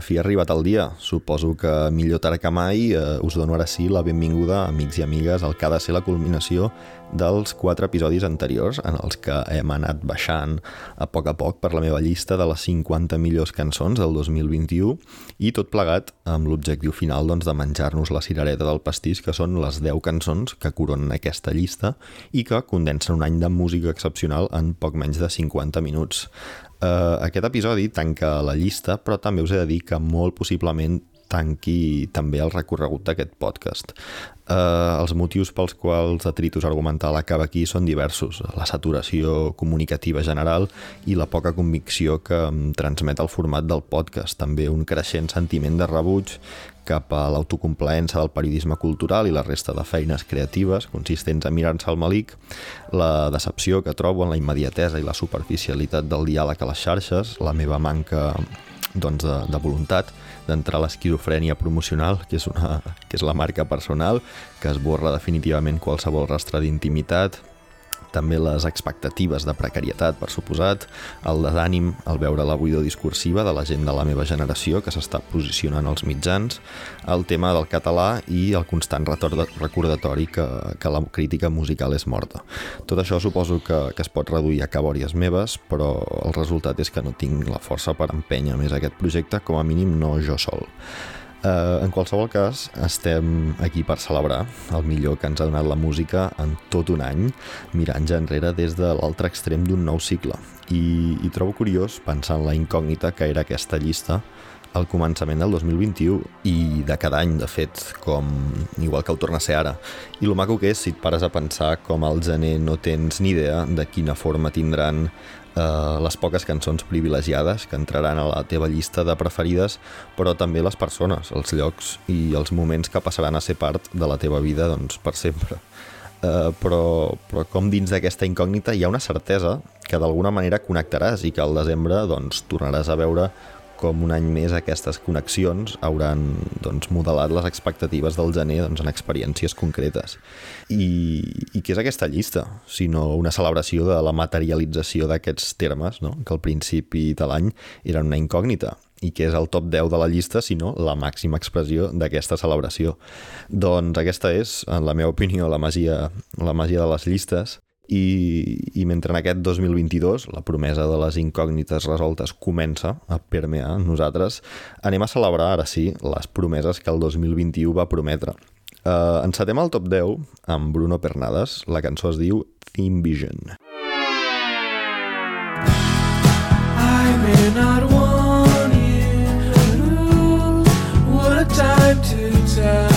Per fi ha arribat el dia. Suposo que millor tard que mai eh, us dono ara sí la benvinguda, amics i amigues, al que ha de ser la culminació dels quatre episodis anteriors en els que hem anat baixant a poc a poc per la meva llista de les 50 millors cançons del 2021 i tot plegat amb l'objectiu final doncs, de menjar-nos la cirereta del pastís que són les 10 cançons que coronen aquesta llista i que condensen un any de música excepcional en poc menys de 50 minuts. Uh, aquest episodi tanca la llista, però també us he de dir que molt possiblement tanqui també el recorregut d'aquest podcast. Uh, els motius pels quals detritus argumental acaba aquí són diversos. La saturació comunicativa general i la poca convicció que transmet el format del podcast. També un creixent sentiment de rebuig cap a l'autocomplaença del periodisme cultural i la resta de feines creatives consistents a mirar-se al malic, la decepció que trobo en la immediatesa i la superficialitat del diàleg a les xarxes, la meva manca doncs, de, de voluntat d'entrar a l'esquizofrènia promocional, que és, una, que és la marca personal, que esborra definitivament qualsevol rastre d'intimitat, també les expectatives de precarietat, per suposat, el desànim al veure la buidor discursiva de la gent de la meva generació que s'està posicionant als mitjans, el tema del català i el constant recordatori que, que la crítica musical és morta. Tot això suposo que, que es pot reduir a cabòries meves, però el resultat és que no tinc la força per empènyer més aquest projecte, com a mínim no jo sol. Uh, en qualsevol cas, estem aquí per celebrar el millor que ens ha donat la música en tot un any, mirant ja enrere des de l'altre extrem d'un nou cicle. I, I trobo curiós pensar en la incògnita que era aquesta llista al començament del 2021 i de cada any, de fet, com igual que el torna a ser ara. I el maco que és si et pares a pensar com al gener no tens ni idea de quina forma tindran eh, les poques cançons privilegiades que entraran a la teva llista de preferides, però també les persones, els llocs i els moments que passaran a ser part de la teva vida doncs, per sempre. Uh, però, però com dins d'aquesta incògnita hi ha una certesa que d'alguna manera connectaràs i que al desembre doncs, tornaràs a veure com un any més aquestes connexions hauran doncs, modelat les expectatives del gener doncs, en experiències concretes. I, I què és aquesta llista? Sinó una celebració de la materialització d'aquests termes, no? que al principi de l'any eren una incògnita i que és el top 10 de la llista, sinó la màxima expressió d'aquesta celebració. Doncs aquesta és, en la meva opinió, la magia, la magia de les llistes i, i mentre en aquest 2022 la promesa de les incògnites resoltes comença a permear nosaltres, anem a celebrar ara sí les promeses que el 2021 va prometre. Uh, encetem el top 10 amb Bruno Pernades, la cançó es diu Theme Vision. I may not want you What a time to tell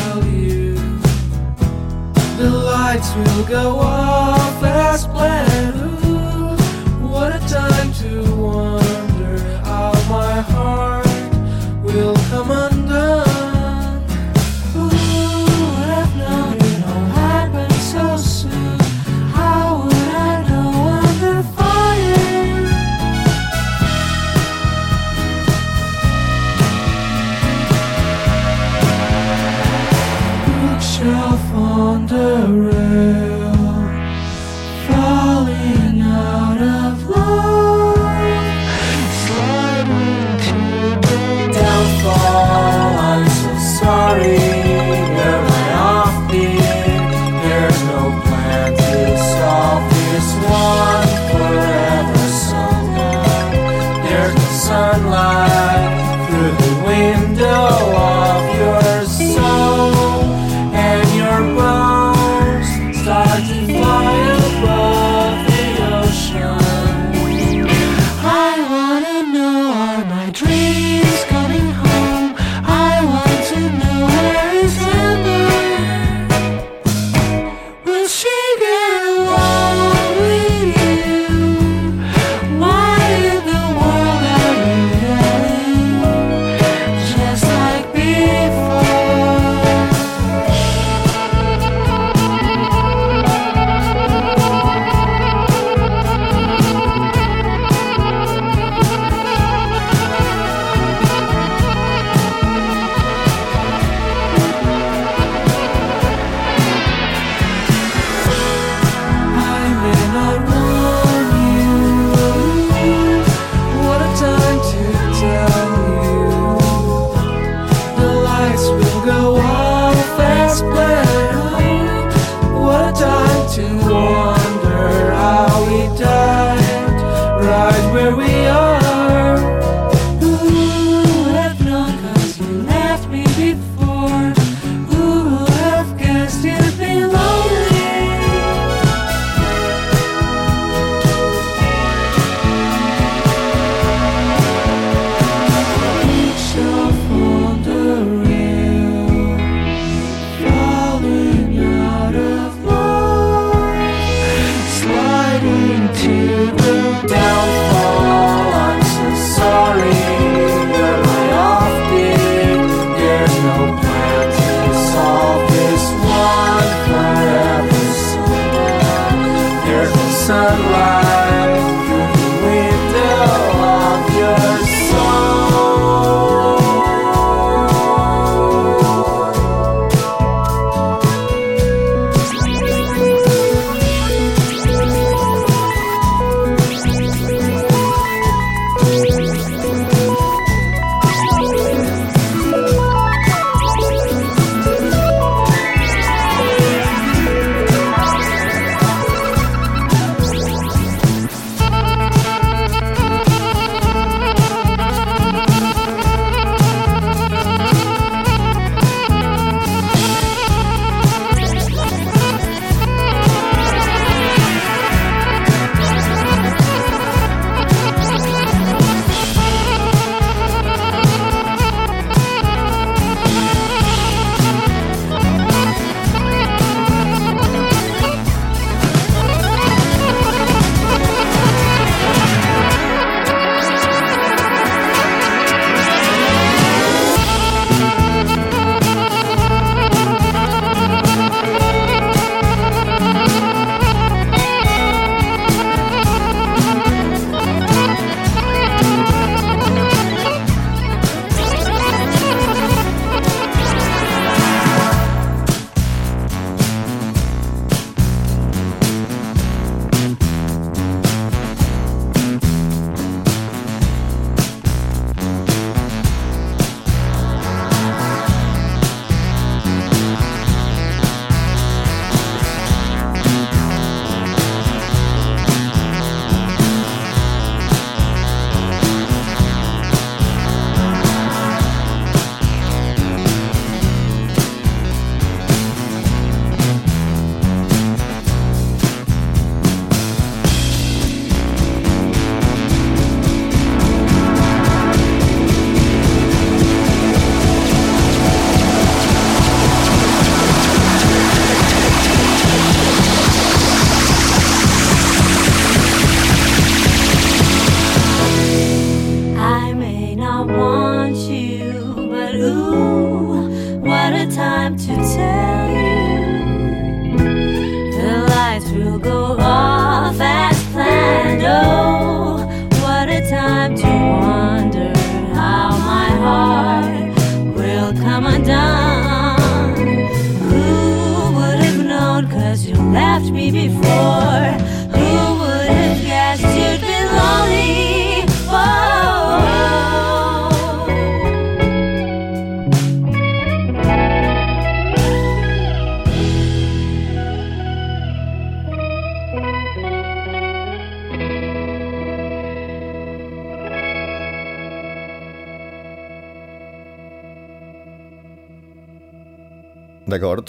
lights will go off as planned. Ooh, what a time to wonder how my heart will come undone.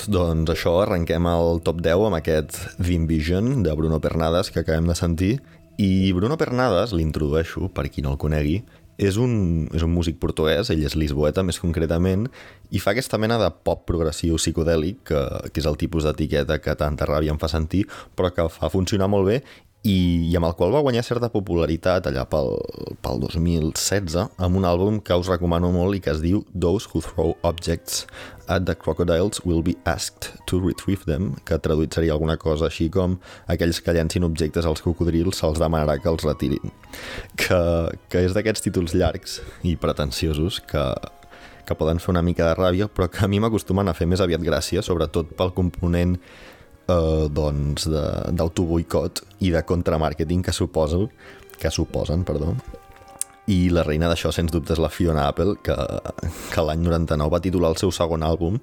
D'acord, doncs això, arrenquem el top 10 amb aquest The Invision de Bruno Pernades que acabem de sentir. I Bruno Pernades, l'introdueixo per qui no el conegui, és un, és un músic portuguès, ell és lisboeta més concretament, i fa aquesta mena de pop progressiu psicodèlic, que, que és el tipus d'etiqueta que tanta ràbia em fa sentir, però que fa funcionar molt bé i, i amb el qual va guanyar certa popularitat allà pel, pel 2016 amb un àlbum que us recomano molt i que es diu Those Who Throw Objects at the Crocodiles Will Be Asked to Retrieve Them, que traduït seria alguna cosa així com aquells que llencin objectes als cocodrils se'ls demanarà que els retirin. Que, que és d'aquests títols llargs i pretensiosos que, que poden fer una mica de ràbia, però que a mi m'acostumen a fer més aviat gràcia, sobretot pel component eh, doncs d'autoboicot i de contramarketing que suposo que suposen, perdó. I la reina d'això, sens dubte, és la Fiona Apple, que, que l'any 99 va titular el seu segon àlbum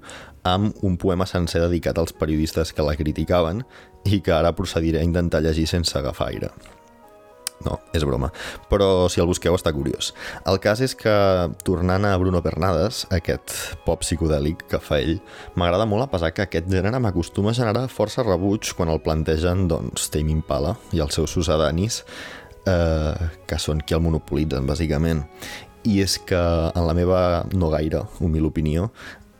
amb un poema sencer dedicat als periodistes que la criticaven i que ara procediré a intentar llegir sense agafar aire. No, és broma. Però si el busqueu està curiós. El cas és que, tornant a Bruno Bernades, aquest pop psicodèlic que fa ell, m'agrada molt a pesar que aquest gènere m'acostuma a generar força rebuig quan el plantegen doncs, Tame Impala i els seus sucedanis, eh, que són qui el monopolitzen, bàsicament. I és que, en la meva no gaire humil opinió,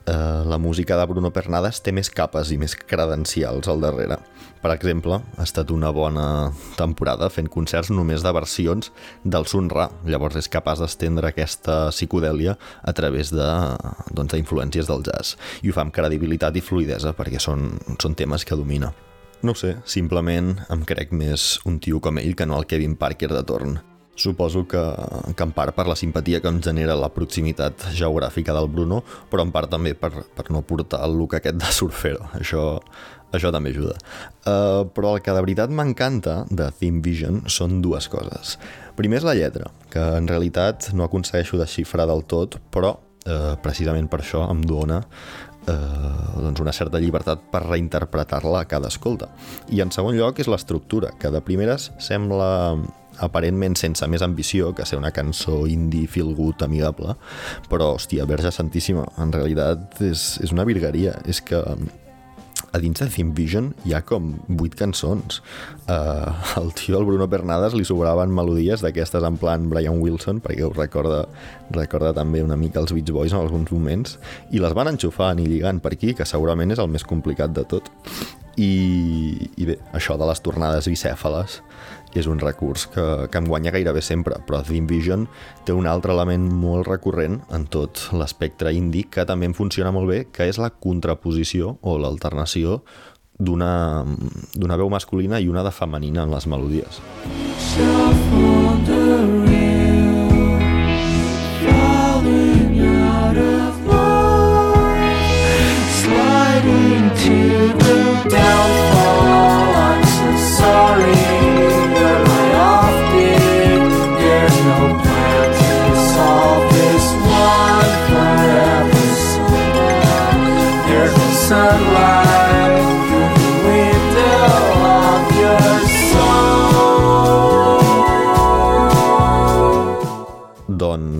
eh, la música de Bruno Pernades té més capes i més credencials al darrere. Per exemple, ha estat una bona temporada fent concerts només de versions del Sun Ra. Llavors és capaç d'estendre aquesta psicodèlia a través de doncs, d'influències del jazz. I ho fa amb credibilitat i fluidesa perquè són, són temes que domina. No sé, simplement em crec més un tio com ell que no el Kevin Parker de torn. Suposo que, que en part per la simpatia que em genera la proximitat geogràfica del Bruno, però en part també per, per no portar el look aquest de surfero. Això, això també ajuda. Uh, però el que de veritat m'encanta de Theme Vision són dues coses. Primer és la lletra, que en realitat no aconsegueixo desxifrar del tot, però uh, precisament per això em dona eh, doncs una certa llibertat per reinterpretar-la a cada escolta. I en segon lloc és l'estructura, que de primeres sembla aparentment sense més ambició que ser una cançó indie feel good amigable, però, hòstia, Verge Santíssima, en realitat és, és una virgueria. És que a dins de Theme Vision hi ha com vuit cançons. Uh, el tio, el Bruno Bernades, li sobraven melodies d'aquestes en plan Brian Wilson, perquè ho recorda, recorda també una mica els Beach Boys en alguns moments, i les van enxufant i lligant per aquí, que segurament és el més complicat de tot. I, i bé, això de les tornades bicèfales és un recurs que, que em guanya gairebé sempre, però The Vision té un altre element molt recurrent en tot l'espectre indie que també em funciona molt bé, que és la contraposició o l'alternació d'una veu masculina i una de femenina en les melodies. downfall, I'm so sorry.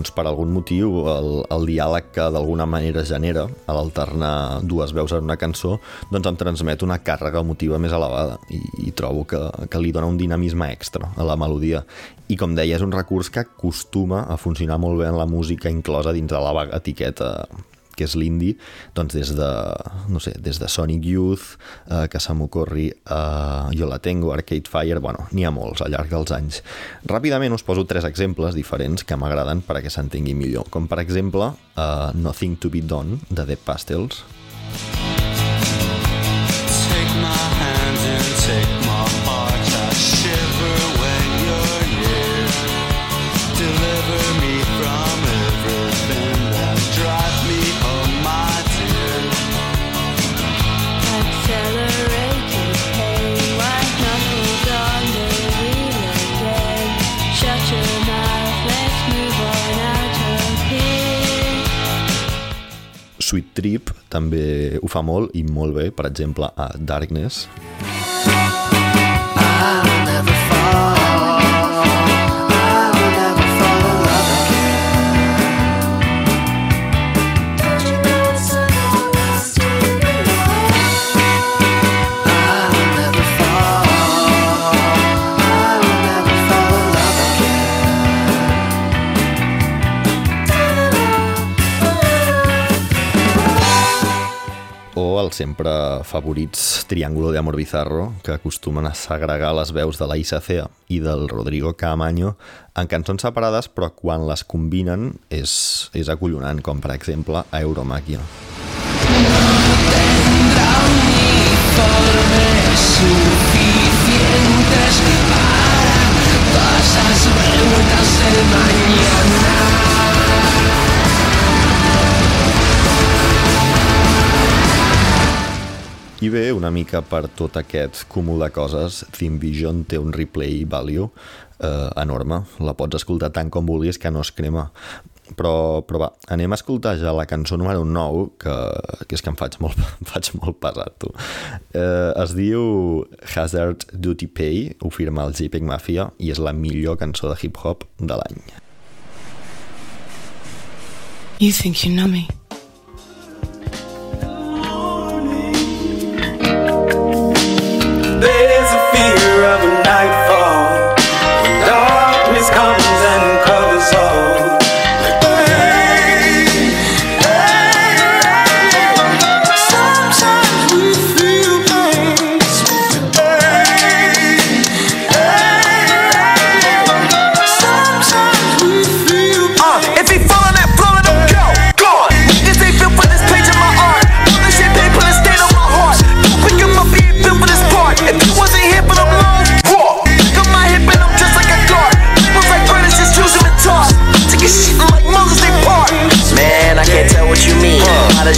Doncs per algun motiu el, el diàleg que d'alguna manera genera a l'alternar dues veus en una cançó doncs em transmet una càrrega emotiva més elevada i, i trobo que, que li dona un dinamisme extra a la melodia. I com deia és un recurs que acostuma a funcionar molt bé en la música inclosa dins de la etiqueta que és l'indie, doncs des de, no sé, des de Sonic Youth, eh, que se m'ocorri eh, Jo la tengo, Arcade Fire, bueno, n'hi ha molts al llarg dels anys. Ràpidament us poso tres exemples diferents que m'agraden per a que s'entengui millor, com per exemple eh, Nothing to be Done, de The Pastels. Take my hand and take my heart, Trip també ho fa molt i molt bé, per exemple, a Darkness. Els sempre favorits Triángulo de Amor Bizarro, que acostumen a segregar les veus de la Isa Cea i del Rodrigo Camaño en cançons separades, però quan les combinen és, és acollonant, com per exemple a Euromàquia. suficientes para todas las preguntas mañana. I bé, una mica per tot aquest cúmul de coses, Theme Vision té un replay value eh, enorme. La pots escoltar tant com vulguis que no es crema. però, però va, anem a escoltar ja la cançó número 9, que, que és que em faig molt, em faig molt pesat, tu. Eh, es diu Hazard Duty Pay, ho firma el JPEG Mafia, i és la millor cançó de hip-hop de l'any. You think you know me?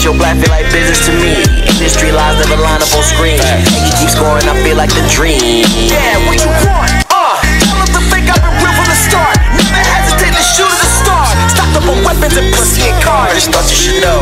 Your black feel like business to me. Industry lies never line up on screen. And you keep scoring, I feel like the dream. Yeah, what you want? Uh, tell them to fake I've been real from the start. Never hesitate to shoot at the star. Stocked up on weapons and pussy and cars. Just thought you should know.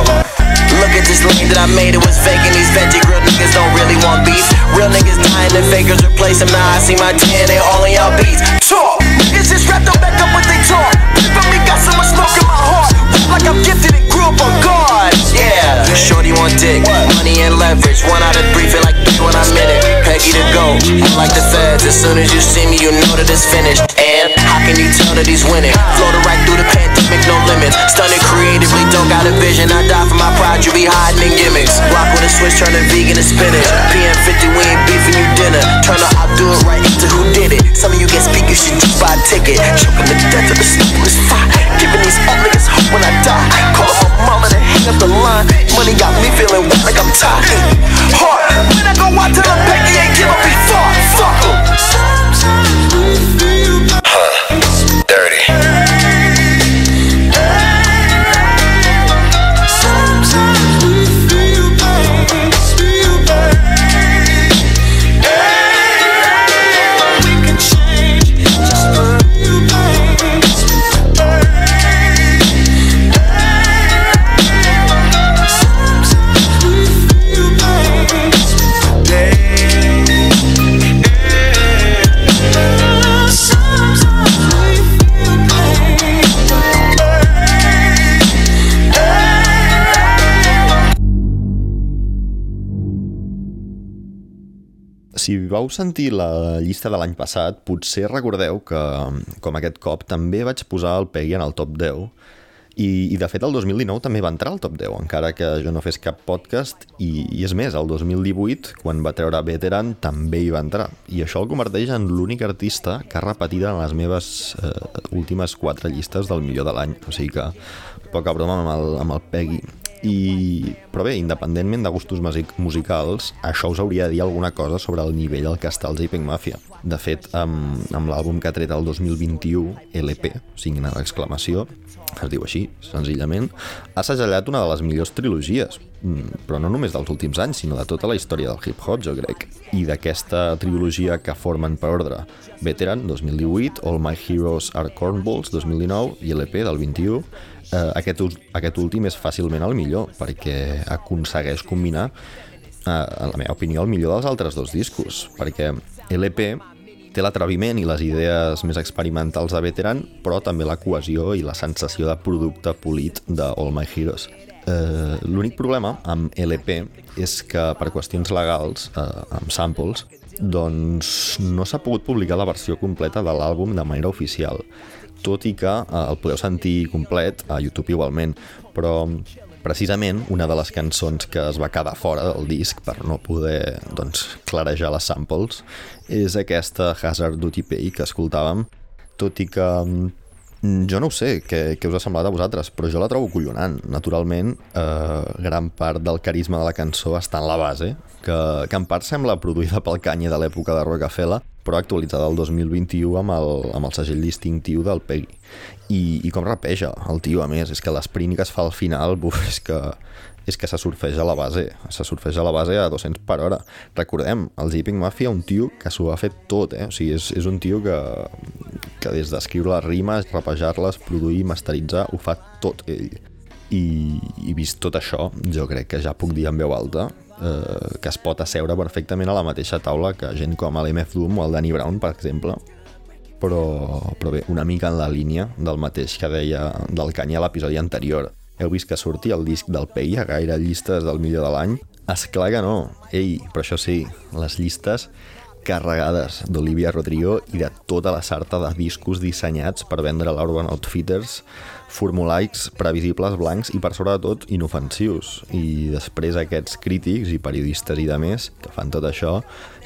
Look at this lane that I made, it was fake and these veggie grill niggas don't really want beef. Real niggas dying and fakers replace them. Now I see my tan, they all in y'all beats. Talk, niggas just wrapped up back up what they talk. From me got so much smoke in my heart. Like I'm gifted and grew up on God. Yeah, shorty want dick, money and leverage. One out of three, feel like three when I'm in it. Peggy to go, I like the feds. As soon as you see me, you know that it's finished. And how can you tell that he's winning? Floated right through the pandemic, no limits. Stunning creatively, don't got a vision. I die for my pride, you be hiding in gimmicks. Rock with a switch, turning vegan to spinach. PM50, we ain't beefing you dinner. Turn the I'll do it right into who did it. Some of you get speak, you should just buy a ticket. Choking the death of the is fire. Giving these old niggas hope when I die. Call up my mama to hang up the line. Money got me feeling wet like I'm tired. Hard. When I go out to the Becky ain't give up before. Fuck em. Vau sentir la llista de l'any passat, potser recordeu que, com aquest cop, també vaig posar el Peggy en el top 10 i, i de fet el 2019 també va entrar al top 10, encara que jo no fes cap podcast i, i és més, el 2018, quan va treure Veteran, també hi va entrar. I això el converteix en l'únic artista que ha repetit en les meves eh, últimes quatre llistes del millor de l'any, o sigui que poca broma amb el, amb el Peggy i, però bé, independentment de gustos musicals, això us hauria de dir alguna cosa sobre el nivell al que està el JPEG Mafia. De fet, amb, amb l'àlbum que ha tret el 2021, LP, signa l'exclamació, es diu així, senzillament, ha segellat una de les millors trilogies, mm, però no només dels últims anys, sinó de tota la història del hip-hop, jo crec. I d'aquesta trilogia que formen per ordre Veteran, 2018, All My Heroes Are Cornballs, 2019, i LP del 21, eh, aquest, aquest últim és fàcilment el millor perquè aconsegueix combinar eh, en la meva opinió el millor dels altres dos discos perquè LP té l'atreviment i les idees més experimentals de Veteran però també la cohesió i la sensació de producte polit de All My Heroes. Eh, l'únic problema amb LP és que per qüestions legals eh, amb samples doncs no s'ha pogut publicar la versió completa de l'àlbum de manera oficial tot i que eh, el podeu sentir complet a YouTube igualment, però precisament una de les cançons que es va quedar fora del disc per no poder doncs, clarejar les samples és aquesta Hazard Duty Pay que escoltàvem, tot i que mm, jo no ho sé què, què us ha semblat a vosaltres, però jo la trobo collonant. Naturalment, eh, gran part del carisma de la cançó està en la base, que, que en part sembla produïda pel Kanye de l'època de Rockefeller, però actualitzada el 2021 amb el, amb el segell distintiu del Peggy. I, I com rapeja el tio, a més, és que l'esprint que es fa al final, buf, és que és que se surfeja a la base, se surfeja a la base a 200 per hora. Recordem, el Zipping Mafia, un tio que s'ho ha fet tot, eh? O sigui, és, és un tio que, que des d'escriure les rimes, rapejar-les, produir, masteritzar, ho fa tot ell. I, I vist tot això, jo crec que ja puc dir en veu alta eh, que es pot asseure perfectament a la mateixa taula que gent com l'MF Doom o el Danny Brown, per exemple, però, però bé, una mica en la línia del mateix que deia del Canya a l'episodi anterior heu vist que sortia el disc del PEI a gaire llistes del millor de l'any? És clar que no. Ei, però això sí, les llistes carregades d'Olivia Rodrigo i de tota la sarta de discos dissenyats per vendre l'Urban Outfitters formulaics previsibles, blancs i per sobre de tot inofensius. I després aquests crítics i periodistes i de més que fan tot això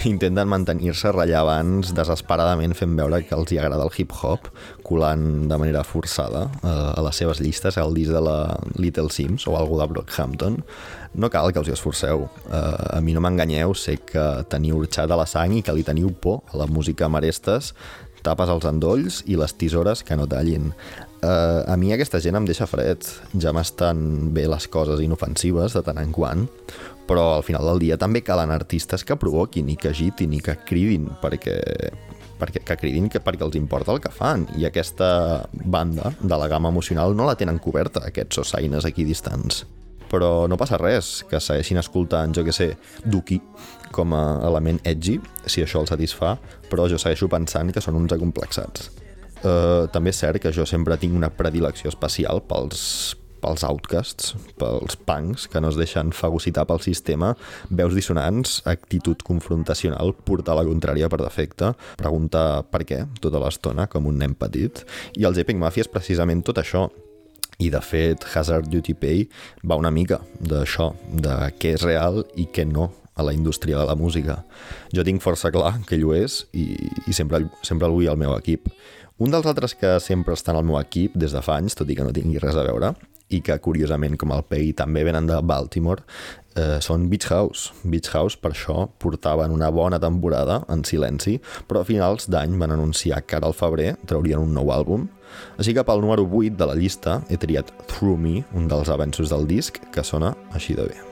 intenten mantenir-se rellevants desesperadament fent veure que els hi agrada el hip-hop colant de manera forçada eh, a les seves llistes el disc de la Little Sims o algú de Brockhampton. No cal que us hi esforceu. Eh, a mi no m'enganyeu, sé que teniu urxat a la sang i que li teniu por a la música Marestes tapes els endolls i les tisores que no tallin. Uh, a mi aquesta gent em deixa fred. Ja m'estan bé les coses inofensives de tant en quant, però al final del dia també calen artistes que provoquin i que agitin i que cridin perquè, perquè que cridin que, perquè els importa el que fan i aquesta banda de la gamma emocional no la tenen coberta, aquests ossaines aquí distants però no passa res que segueixin escoltant, jo que sé, Duki com a element edgy, si això el satisfà, però jo segueixo pensant que són uns acomplexats. Uh, també és cert que jo sempre tinc una predilecció especial pels, pels outcasts, pels punks que no es deixen fagocitar pel sistema, veus dissonants, actitud confrontacional, portar la contrària per defecte, preguntar per què tota l'estona com un nen petit, i els Epic Mafia és precisament tot això, i de fet Hazard Duty Pay va una mica d'això, de què és real i què no a la indústria de la música. Jo tinc força clar que ell ho és i, i sempre, sempre el vull al meu equip. Un dels altres que sempre estan al meu equip des de fa anys, tot i que no tingui res a veure, i que curiosament com el Pei també venen de Baltimore, eh, són Beach House. Beach House per això portaven una bona temporada en silenci, però a finals d'any van anunciar que ara al febrer traurien un nou àlbum. Així que pel número 8 de la llista he triat Through Me, un dels avenços del disc, que sona així de bé.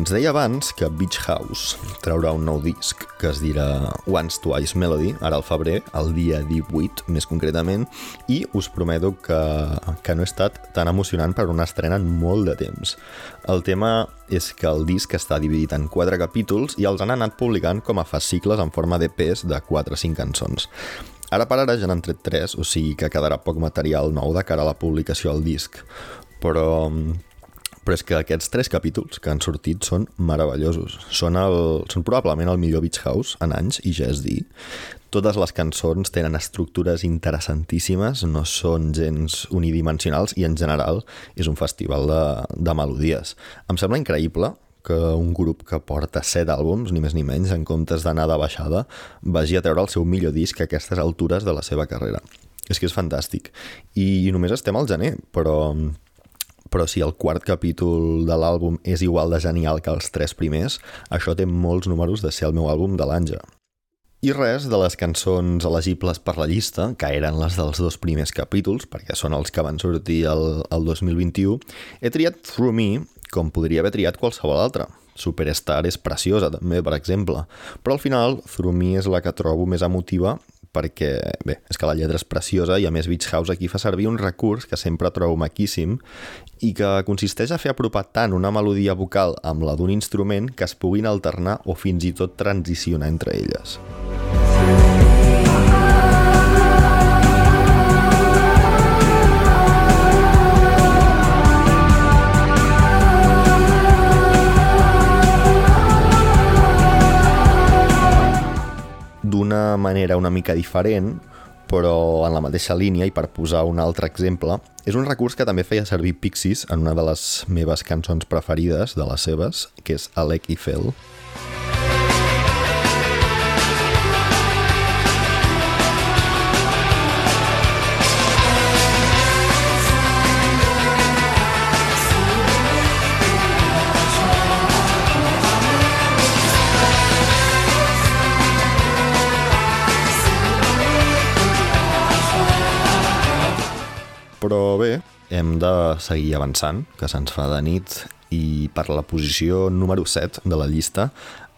Doncs deia abans que Beach House traurà un nou disc que es dirà Once Twice Melody, ara al febrer, el dia 18 més concretament, i us prometo que, que no he estat tan emocionant per una estrena en molt de temps. El tema és que el disc està dividit en quatre capítols i els han anat publicant com a fascicles en forma de pes de 4 o 5 cançons. Ara per ara ja n'han tret 3, o sigui que quedarà poc material nou de cara a la publicació del disc. Però però és que aquests tres capítols que han sortit són meravellosos. Són, el, són probablement el millor Beach House en anys, i ja és dir. Totes les cançons tenen estructures interessantíssimes, no són gens unidimensionals i en general és un festival de, de melodies. Em sembla increïble que un grup que porta set àlbums, ni més ni menys, en comptes d'anar de baixada, vagi a treure el seu millor disc a aquestes altures de la seva carrera. És que és fantàstic. I només estem al gener, però però si el quart capítol de l'àlbum és igual de genial que els tres primers, això té molts números de ser el meu àlbum de l'Anja. I res de les cançons elegibles per la llista, que eren les dels dos primers capítols, perquè són els que van sortir el, el 2021, he triat Through Me, com podria haver triat qualsevol altra. Superstar és preciosa, també, per exemple. Però al final, Through Me és la que trobo més emotiva perquè, bé, és que la lletra és preciosa i a més Beach House aquí fa servir un recurs que sempre trobo maquíssim i que consisteix a fer apropar tant una melodia vocal amb la d'un instrument que es puguin alternar o fins i tot transicionar entre elles. D'una manera una mica diferent, però en la mateixa línia, i per posar un altre exemple, és un recurs que també feia servir Pixies en una de les meves cançons preferides, de les seves, que és Alec i Fell. Però bé, hem de seguir avançant, que se'ns fa de nit, i per la posició número 7 de la llista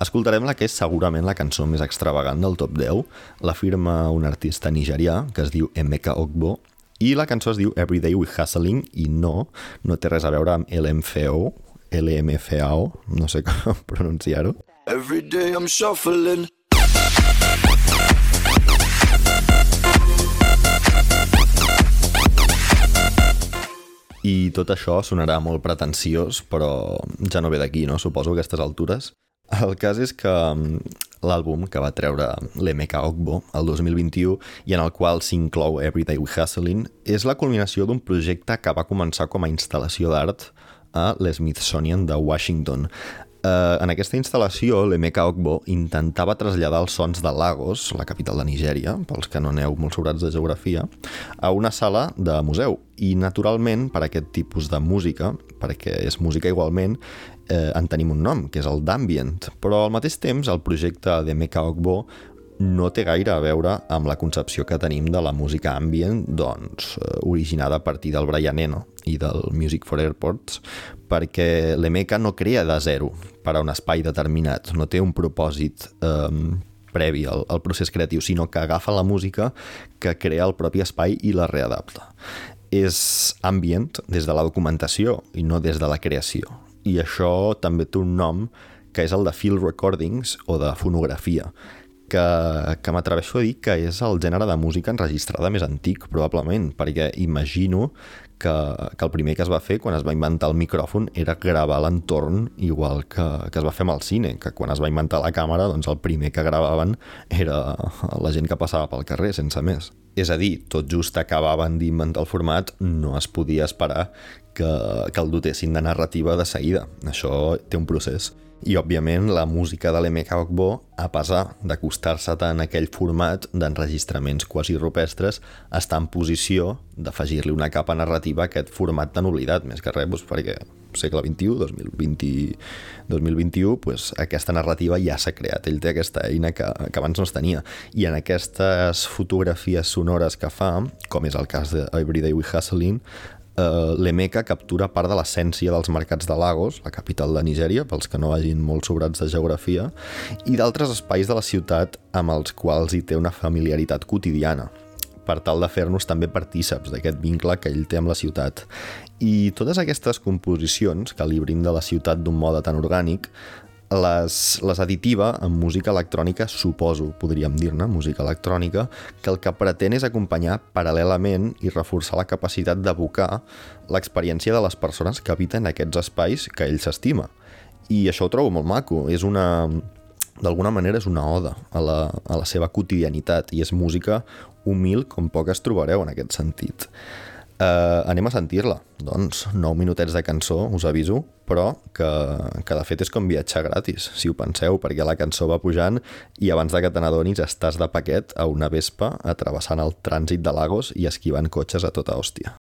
escoltarem la que és segurament la cançó més extravagant del top 10. La firma un artista nigerià que es diu Emeka Ogbo i la cançó es diu Everyday We Hustling i no, no té res a veure amb LMFO, LMFAO, no sé com pronunciar-ho. Every day I'm shuffling I tot això sonarà molt pretensiós, però ja no ve d'aquí, no? Suposo, a aquestes altures. El cas és que mm, l'àlbum que va treure l'MK Ogbo el 2021 i en el qual s'inclou Everyday We Hustling és la culminació d'un projecte que va començar com a instal·lació d'art a l'Smithsonian de Washington. Eh, en aquesta instal·lació, l'Emeka Ogbo intentava traslladar els sons de Lagos, la capital de Nigèria, pels que no aneu molt sobrats de geografia, a una sala de museu. I, naturalment, per aquest tipus de música, perquè és música igualment, eh, en tenim un nom, que és el d'ambient. Però al mateix temps, el projecte d'Emeka Ogbo no té gaire a veure amb la concepció que tenim de la música ambient, doncs, eh, originada a partir del Brian Eno i del Music for Airports, perquè l'Emeca no crea de zero per a un espai determinat, no té un propòsit eh, previ al, al procés creatiu, sinó que agafa la música que crea el propi espai i la readapta. És ambient des de la documentació i no des de la creació. I això també té un nom que és el de field recordings o de fonografia, que, que m'atreveixo a dir que és el gènere de música enregistrada més antic, probablement, perquè imagino que, que el primer que es va fer quan es va inventar el micròfon era gravar l'entorn igual que, que es va fer amb el cine, que quan es va inventar la càmera doncs el primer que gravaven era la gent que passava pel carrer, sense més. És a dir, tot just acabaven d'inventar el format, no es podia esperar que, que el dotessin de narrativa de seguida. Això té un procés. I, òbviament, la música de l'Emeka Ogbo, a pesar d'acostar-se tant a aquell format d'enregistraments quasi rupestres, està en posició d'afegir-li una capa narrativa a aquest format tan oblidat, més que res, doncs, perquè segle XXI, 2020, 2021, pues, aquesta narrativa ja s'ha creat. Ell té aquesta eina que, que abans no es tenia. I en aquestes fotografies sonores que fa, com és el cas de Everyday We Hustling, eh, l'Emeka captura part de l'essència dels mercats de Lagos, la capital de Nigèria, pels que no vagin molt sobrats de geografia, i d'altres espais de la ciutat amb els quals hi té una familiaritat quotidiana per tal de fer-nos també partíceps d'aquest vincle que ell té amb la ciutat. I totes aquestes composicions que li brinda la ciutat d'un mode tan orgànic les, les additiva amb música electrònica, suposo, podríem dir-ne, música electrònica, que el que pretén és acompanyar paral·lelament i reforçar la capacitat d'evocar l'experiència de les persones que habiten aquests espais que ell s'estima. I això ho trobo molt maco, és una... D'alguna manera és una oda a la, a la seva quotidianitat i és música humil com poques trobareu en aquest sentit. Uh, anem a sentir-la. Doncs 9 minutets de cançó, us aviso, però que, que de fet és com viatjar gratis, si ho penseu, perquè la cançó va pujant i abans de que te n'adonis estàs de paquet a una vespa atrevessant el trànsit de Lagos i esquivant cotxes a tota hòstia.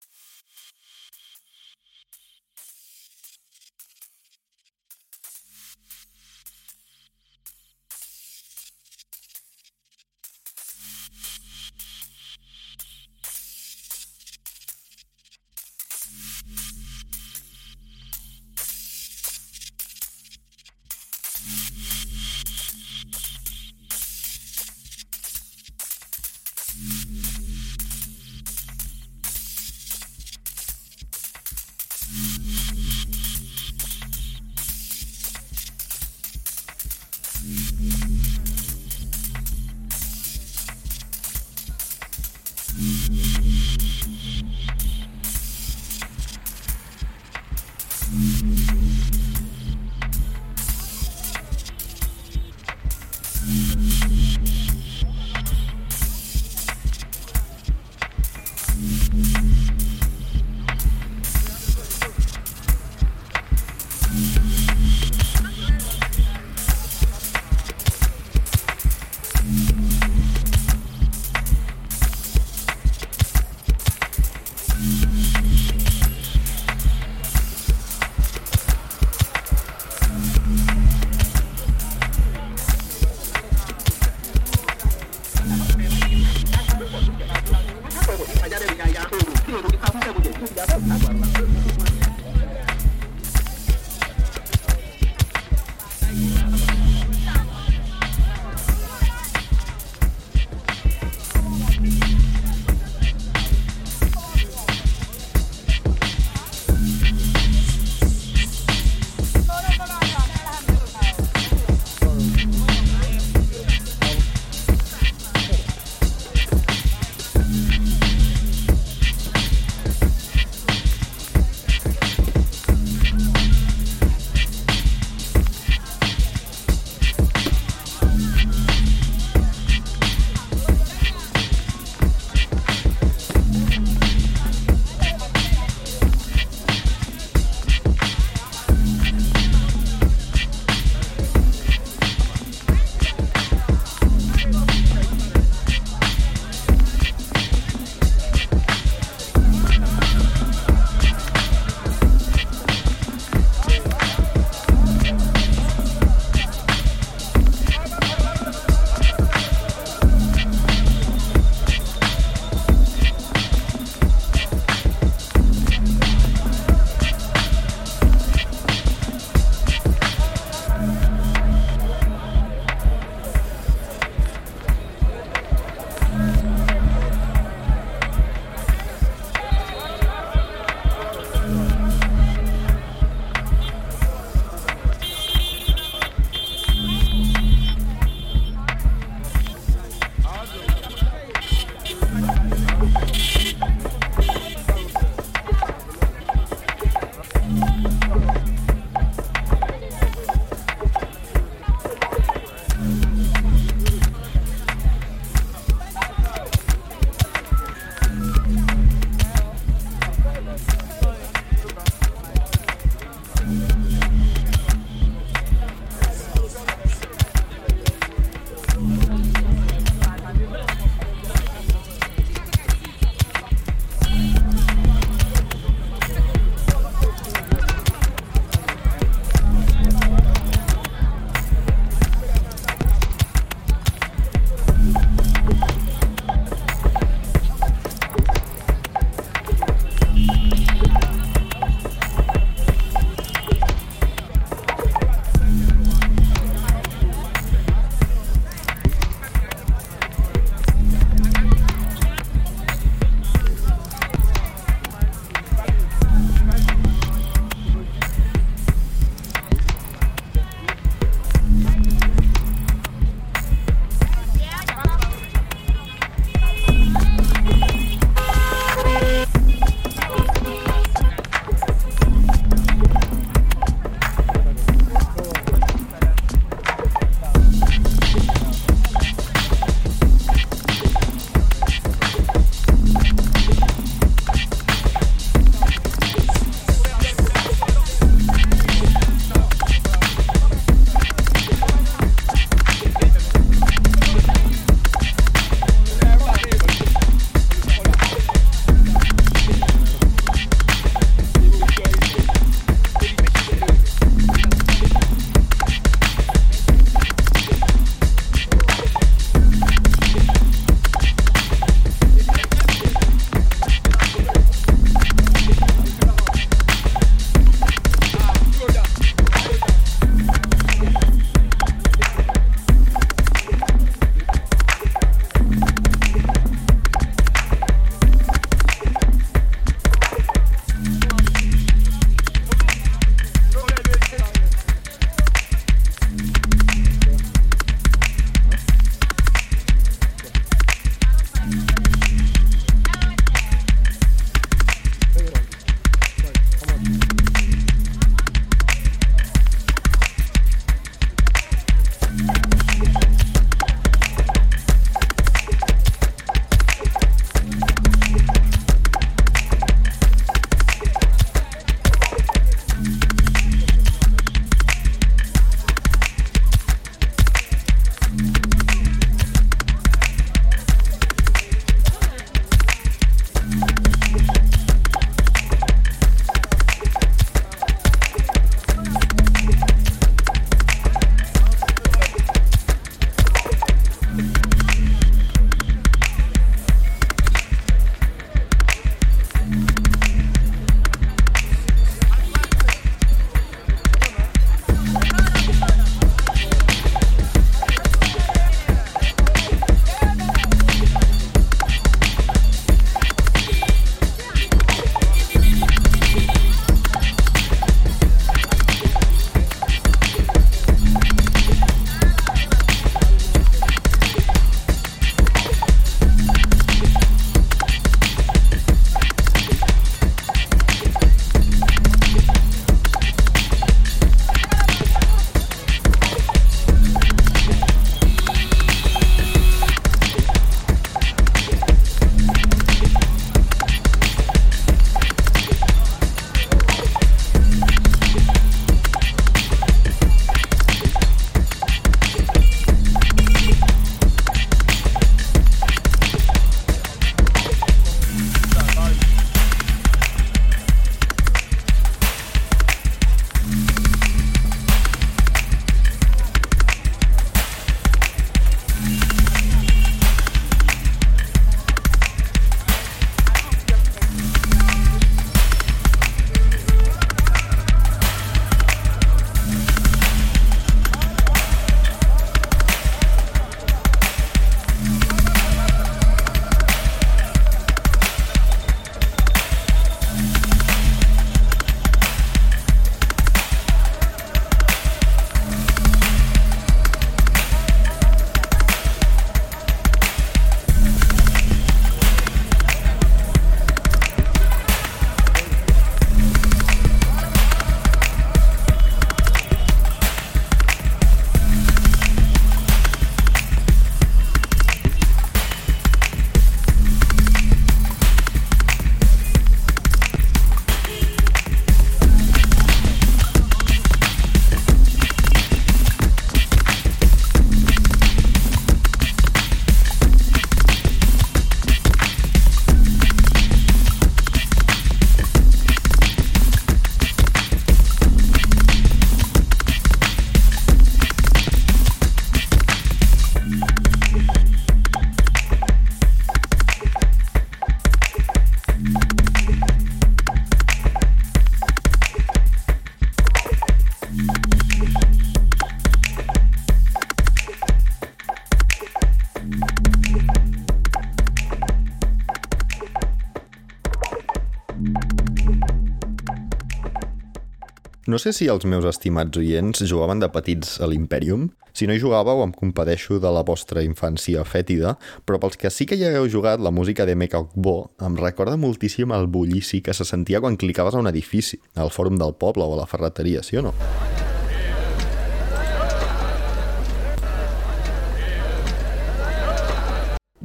No sé si els meus estimats oients jugaven de petits a l'Imperium. Si no hi jugàveu, em compadeixo de la vostra infància fètida, però pels que sí que hi hagueu jugat, la música de Mecha Bo em recorda moltíssim el bullici que se sentia quan clicaves a un edifici, al fòrum del poble o a la ferreteria, sí o no?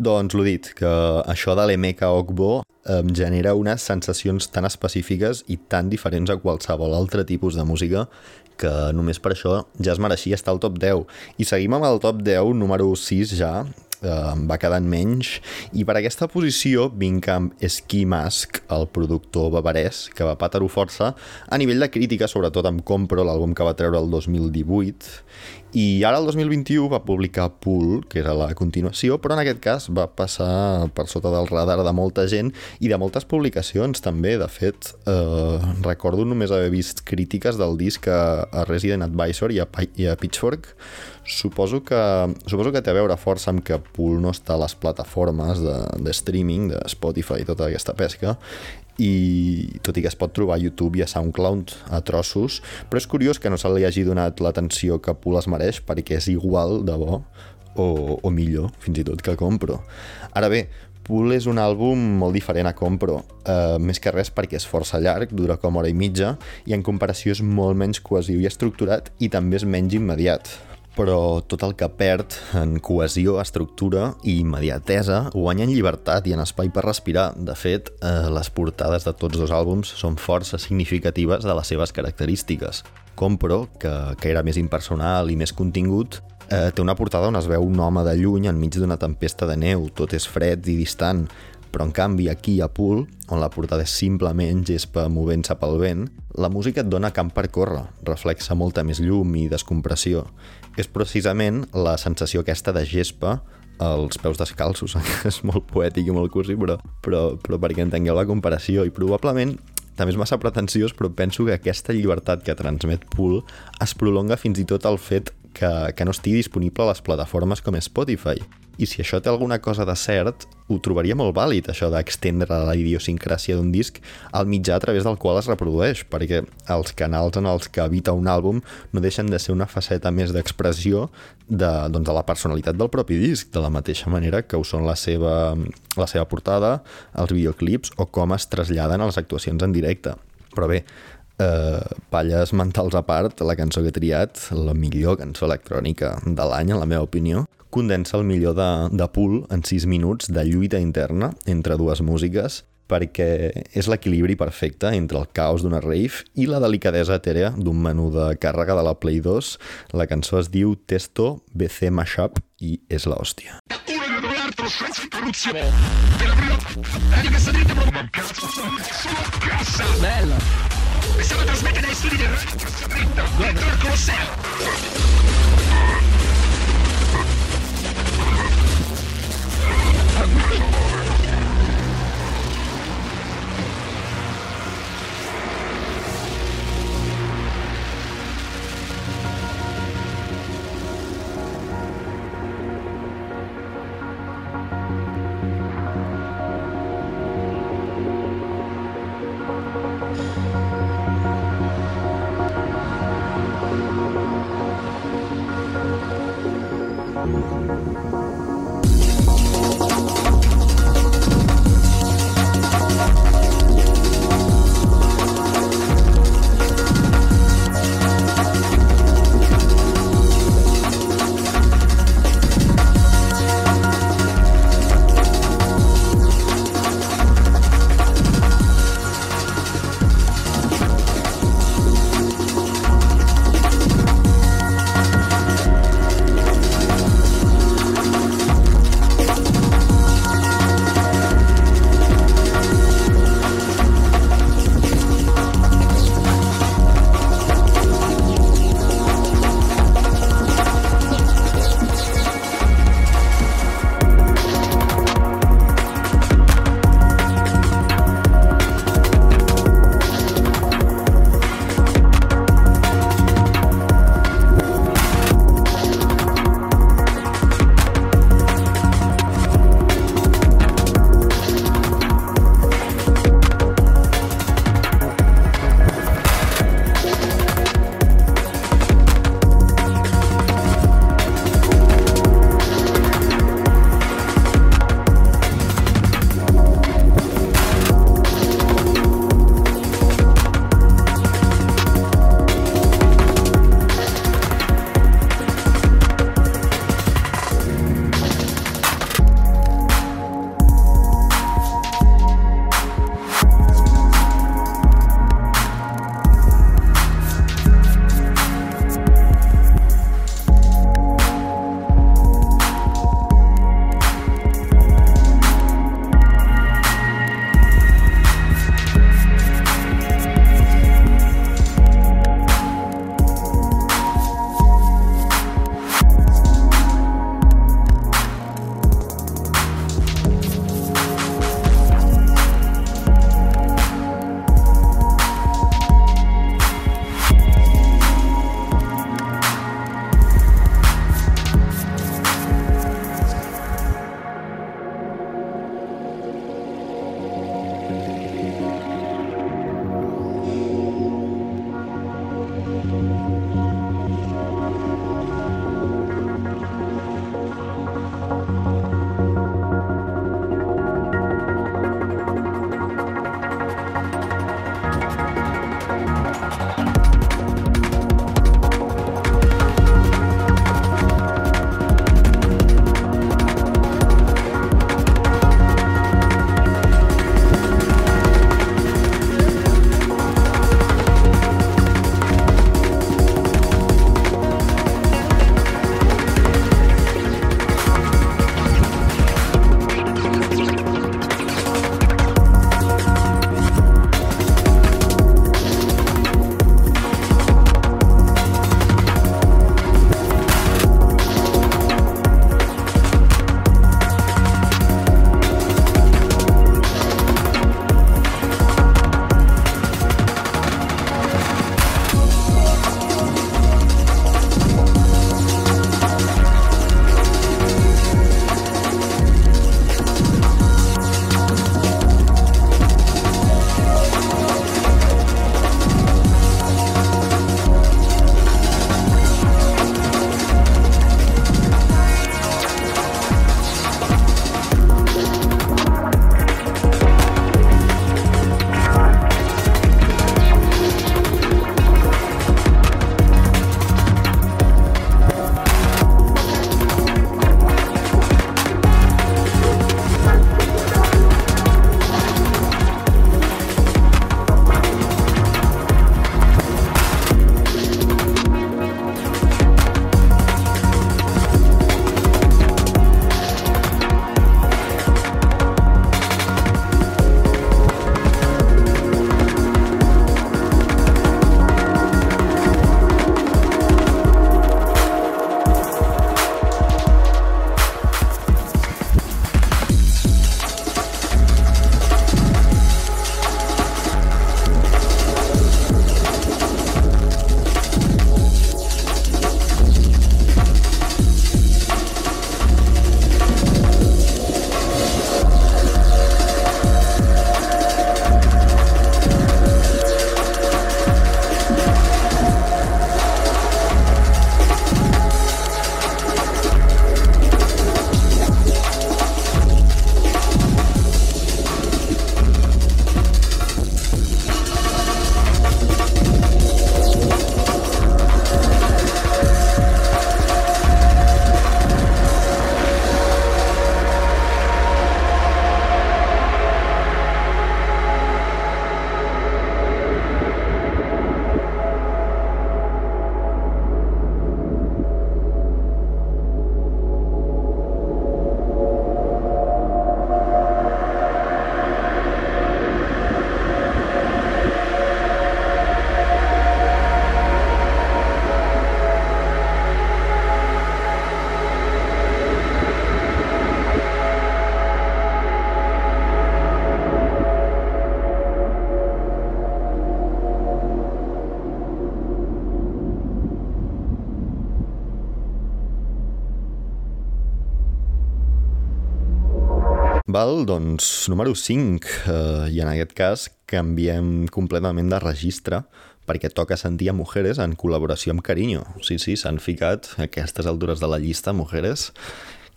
Doncs l'ho dit, que això de l'Emeka Ogbo em genera unes sensacions tan específiques i tan diferents a qualsevol altre tipus de música que només per això ja es mereixia estar al top 10. I seguim amb el top 10, número 6 ja, eh, va quedant menys i per aquesta posició vinc amb Ski Mask, el productor bavarès, que va patar-ho força a nivell de crítica, sobretot amb Compro, l'àlbum que va treure el 2018 i ara el 2021 va publicar Pool, que era la continuació, però en aquest cas va passar per sota del radar de molta gent i de moltes publicacions també. De fet, eh, recordo només haver vist crítiques del disc a, a Resident Advisor i a, i a Pitchfork. Suposo que, suposo que té a veure força amb que Pool no està a les plataformes de, de streaming, de Spotify i tota aquesta pesca, i tot i que es pot trobar a YouTube i a SoundCloud a trossos, però és curiós que no se li hagi donat l'atenció que Pool es mereix perquè és igual de bo o, o millor, fins i tot, que Compro. Ara bé, Pool és un àlbum molt diferent a Compro, eh, més que res perquè és força llarg, dura com hora i mitja, i en comparació és molt menys cohesiu i estructurat i també és menys immediat però tot el que perd en cohesió, estructura i immediatesa guanya en llibertat i en espai per respirar. De fet, eh, les portades de tots dos àlbums són força significatives de les seves característiques. Compro, que, que era més impersonal i més contingut, eh, té una portada on es veu un home de lluny enmig d'una tempesta de neu, tot és fred i distant, però en canvi aquí a Pool, on la portada és simplement gespa movent-se pel vent, la música et dona camp per córrer, reflexa molta més llum i descompressió. És precisament la sensació aquesta de gespa als peus descalços, és molt poètic i molt cursi, però, però, però perquè entengueu la comparació, i probablement també és massa pretensiós, però penso que aquesta llibertat que transmet Pool es prolonga fins i tot al fet que, que no estigui disponible a les plataformes com Spotify. I si això té alguna cosa de cert, ho trobaria molt vàlid, això d'extendre la idiosincràsia d'un disc al mitjà a través del qual es reprodueix, perquè els canals en els que habita un àlbum no deixen de ser una faceta més d'expressió de, doncs, de la personalitat del propi disc, de la mateixa manera que ho són la seva, la seva portada, els videoclips o com es traslladen a les actuacions en directe. Però bé, eh, palles mentals a part, la cançó que he triat, la millor cançó electrònica de l'any, en la meva opinió, condensa el millor de, de Pool en 6 minuts de lluita interna entre dues músiques perquè és l'equilibri perfecte entre el caos d'una rave i la delicadesa etèrea d'un menú de càrrega de la Play 2. La cançó es diu Testo BC Mashup i és la hòstia. Bella! Questa la trasmette dai studi del Radio Cassavento, dentro Colosseo. Val, doncs, número 5, eh, i en aquest cas canviem completament de registre perquè toca sentir a Mujeres en col·laboració amb Carinyo. Sí, sí, s'han ficat a aquestes altures de la llista, Mujeres,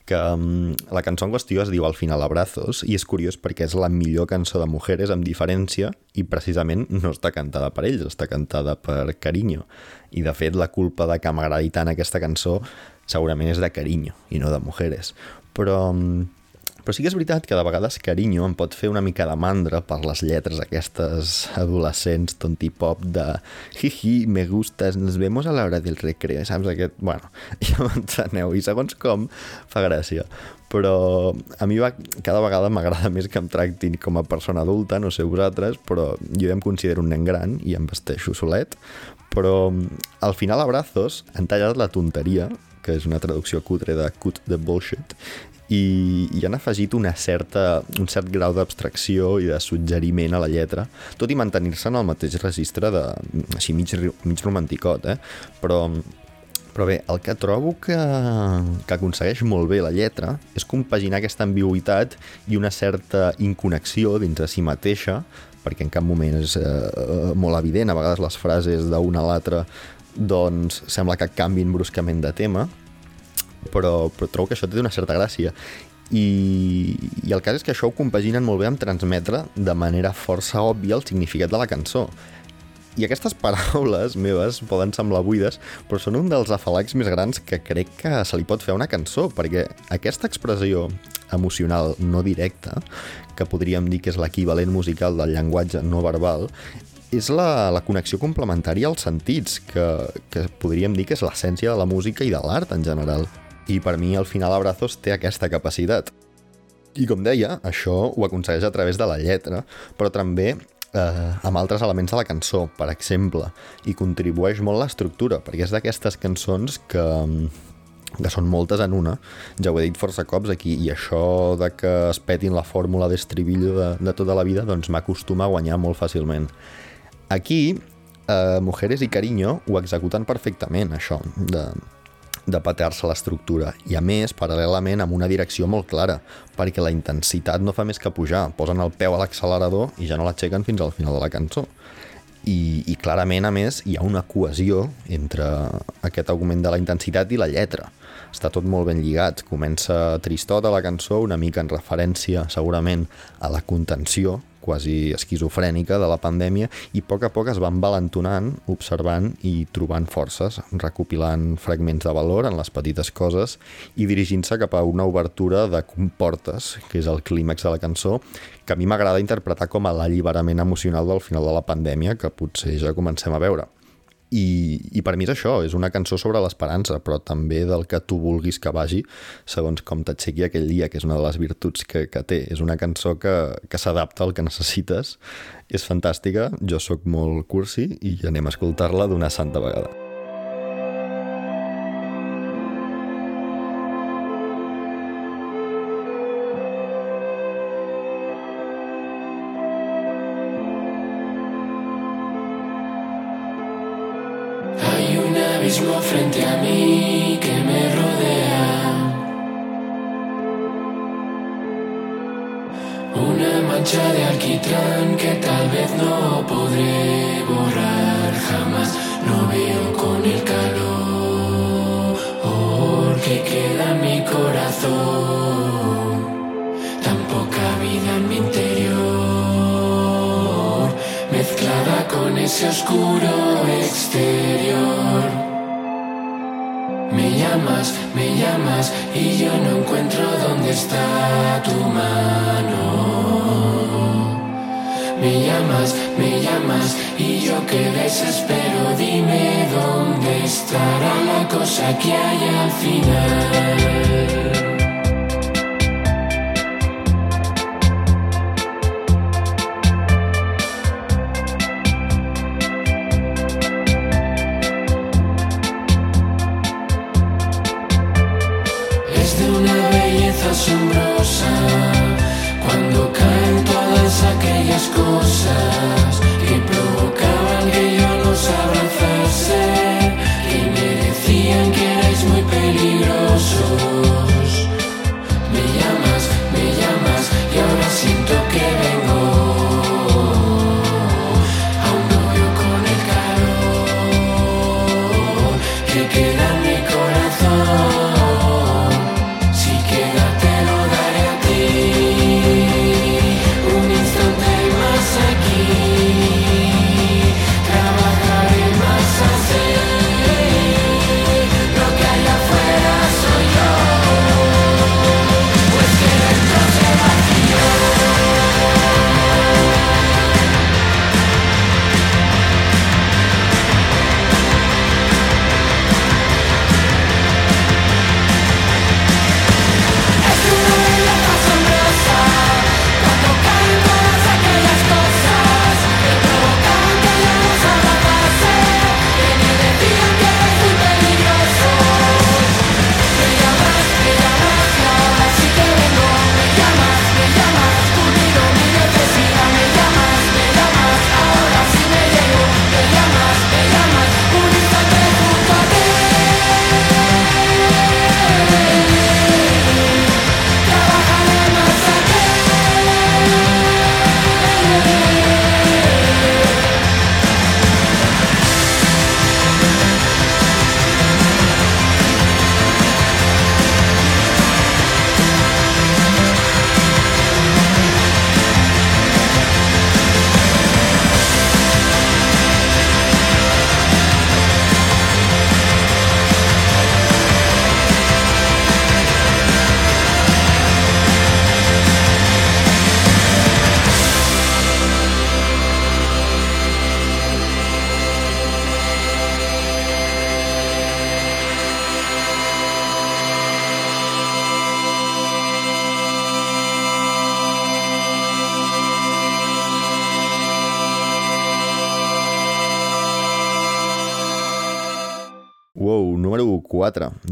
que um, la cançó en qüestió es diu Al final abrazos i és curiós perquè és la millor cançó de Mujeres amb diferència i precisament no està cantada per ells, està cantada per Carinyo. I de fet la culpa de que m'agradi tant aquesta cançó segurament és de Carinyo i no de Mujeres. Però um, però sí que és veritat que de vegades carinyo em pot fer una mica de mandra per les lletres aquestes adolescents tontipop de jiji, me gustas, nos vemos a l'hora del recreo, saps? Aquest, bueno, ja m'enteneu, i segons com fa gràcia. Però a mi va, cada vegada m'agrada més que em tractin com a persona adulta, no sé vosaltres, però jo ja em considero un nen gran i em vesteixo solet, però al final abrazos han tallat la tonteria que és una traducció cutre de cut the bullshit, i, i han afegit una certa, un cert grau d'abstracció i de suggeriment a la lletra, tot i mantenir-se en el mateix registre de, així mig, mig romanticot, eh? però, però bé, el que trobo que, que aconsegueix molt bé la lletra és compaginar aquesta ambigüitat i una certa inconnexió dins de si mateixa, perquè en cap moment és eh, molt evident, a vegades les frases d'una a l'altra doncs sembla que canvin bruscament de tema, però, però trobo que això té una certa gràcia. I, I el cas és que això ho compaginen molt bé amb transmetre de manera força òbvia el significat de la cançó. I aquestes paraules meves poden semblar buides, però són un dels afalacs més grans que crec que se li pot fer una cançó, perquè aquesta expressió emocional no directa, que podríem dir que és l'equivalent musical del llenguatge no verbal, és la, la connexió complementària als sentits, que, que podríem dir que és l'essència de la música i de l'art en general i per mi al final Abrazos té aquesta capacitat. I com deia, això ho aconsegueix a través de la lletra, però també eh, amb altres elements de la cançó, per exemple, i contribueix molt l'estructura, perquè és d'aquestes cançons que, que són moltes en una, ja ho he dit força cops aquí, i això de que es petin la fórmula d'estribillo de, de tota la vida, doncs m'acostuma a guanyar molt fàcilment. Aquí, eh, Mujeres i Cariño ho executen perfectament, això, de, de patear-se l'estructura. I a més paral·lelament amb una direcció molt clara perquè la intensitat no fa més que pujar. Posen el peu a l'accelerador i ja no l'aixequen fins al final de la cançó. I, i clarament a més hi ha una cohesió entre aquest augment de la intensitat i la lletra. Està tot molt ben lligat. Comença tristota la cançó una mica en referència segurament a la contenció quasi esquizofrènica de la pandèmia i a poc a poc es van valentonant, observant i trobant forces, recopilant fragments de valor en les petites coses i dirigint-se cap a una obertura de comportes, que és el clímax de la cançó, que a mi m'agrada interpretar com a l'alliberament emocional del final de la pandèmia que potser ja comencem a veure. I, I per mi és això, és una cançó sobre l'esperança, però també del que tu vulguis que vagi, segons com t'aixequi aquell dia, que és una de les virtuts que, que té. És una cançó que, que s'adapta al que necessites, és fantàstica, jo sóc molt cursi i anem a escoltar-la d'una santa vegada. Una mancha de alquitrán que tal vez no podré borrar jamás. No veo con el calor que queda en mi corazón. Tan poca vida en mi interior, mezclada con ese oscuro exterior. Me llamas, me llamas y yo no encuentro dónde está tu mano. Me llamas, me llamas y yo que desespero, dime dónde estará la cosa que hay al final.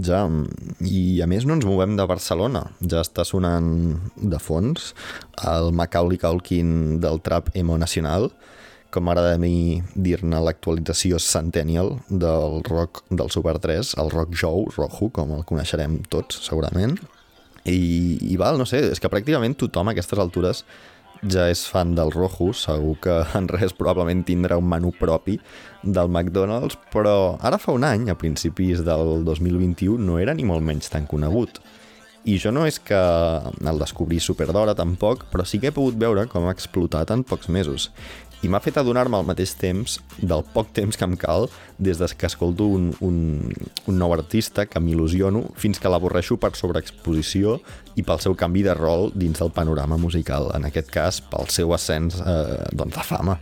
Ja. I a més no ens movem de Barcelona. Ja està sonant de fons el Macaulay Culkin del trap emo nacional, com m'agrada a mi dir-ne l'actualització centennial del rock del Super 3, el rock Joe, Rojo, com el coneixerem tots, segurament. I, i val, no sé, és que pràcticament tothom a aquestes altures ja és fan del Rojo, segur que en res probablement tindrà un menú propi del McDonald's, però ara fa un any, a principis del 2021, no era ni molt menys tan conegut. I jo no és que el descobrí super d'hora tampoc, però sí que he pogut veure com ha explotat en pocs mesos i m'ha fet adonar-me al mateix temps del poc temps que em cal des de que escolto un, un, un nou artista que m'il·lusiono fins que l'avorreixo per sobreexposició i pel seu canvi de rol dins del panorama musical, en aquest cas pel seu ascens eh, doncs de fama.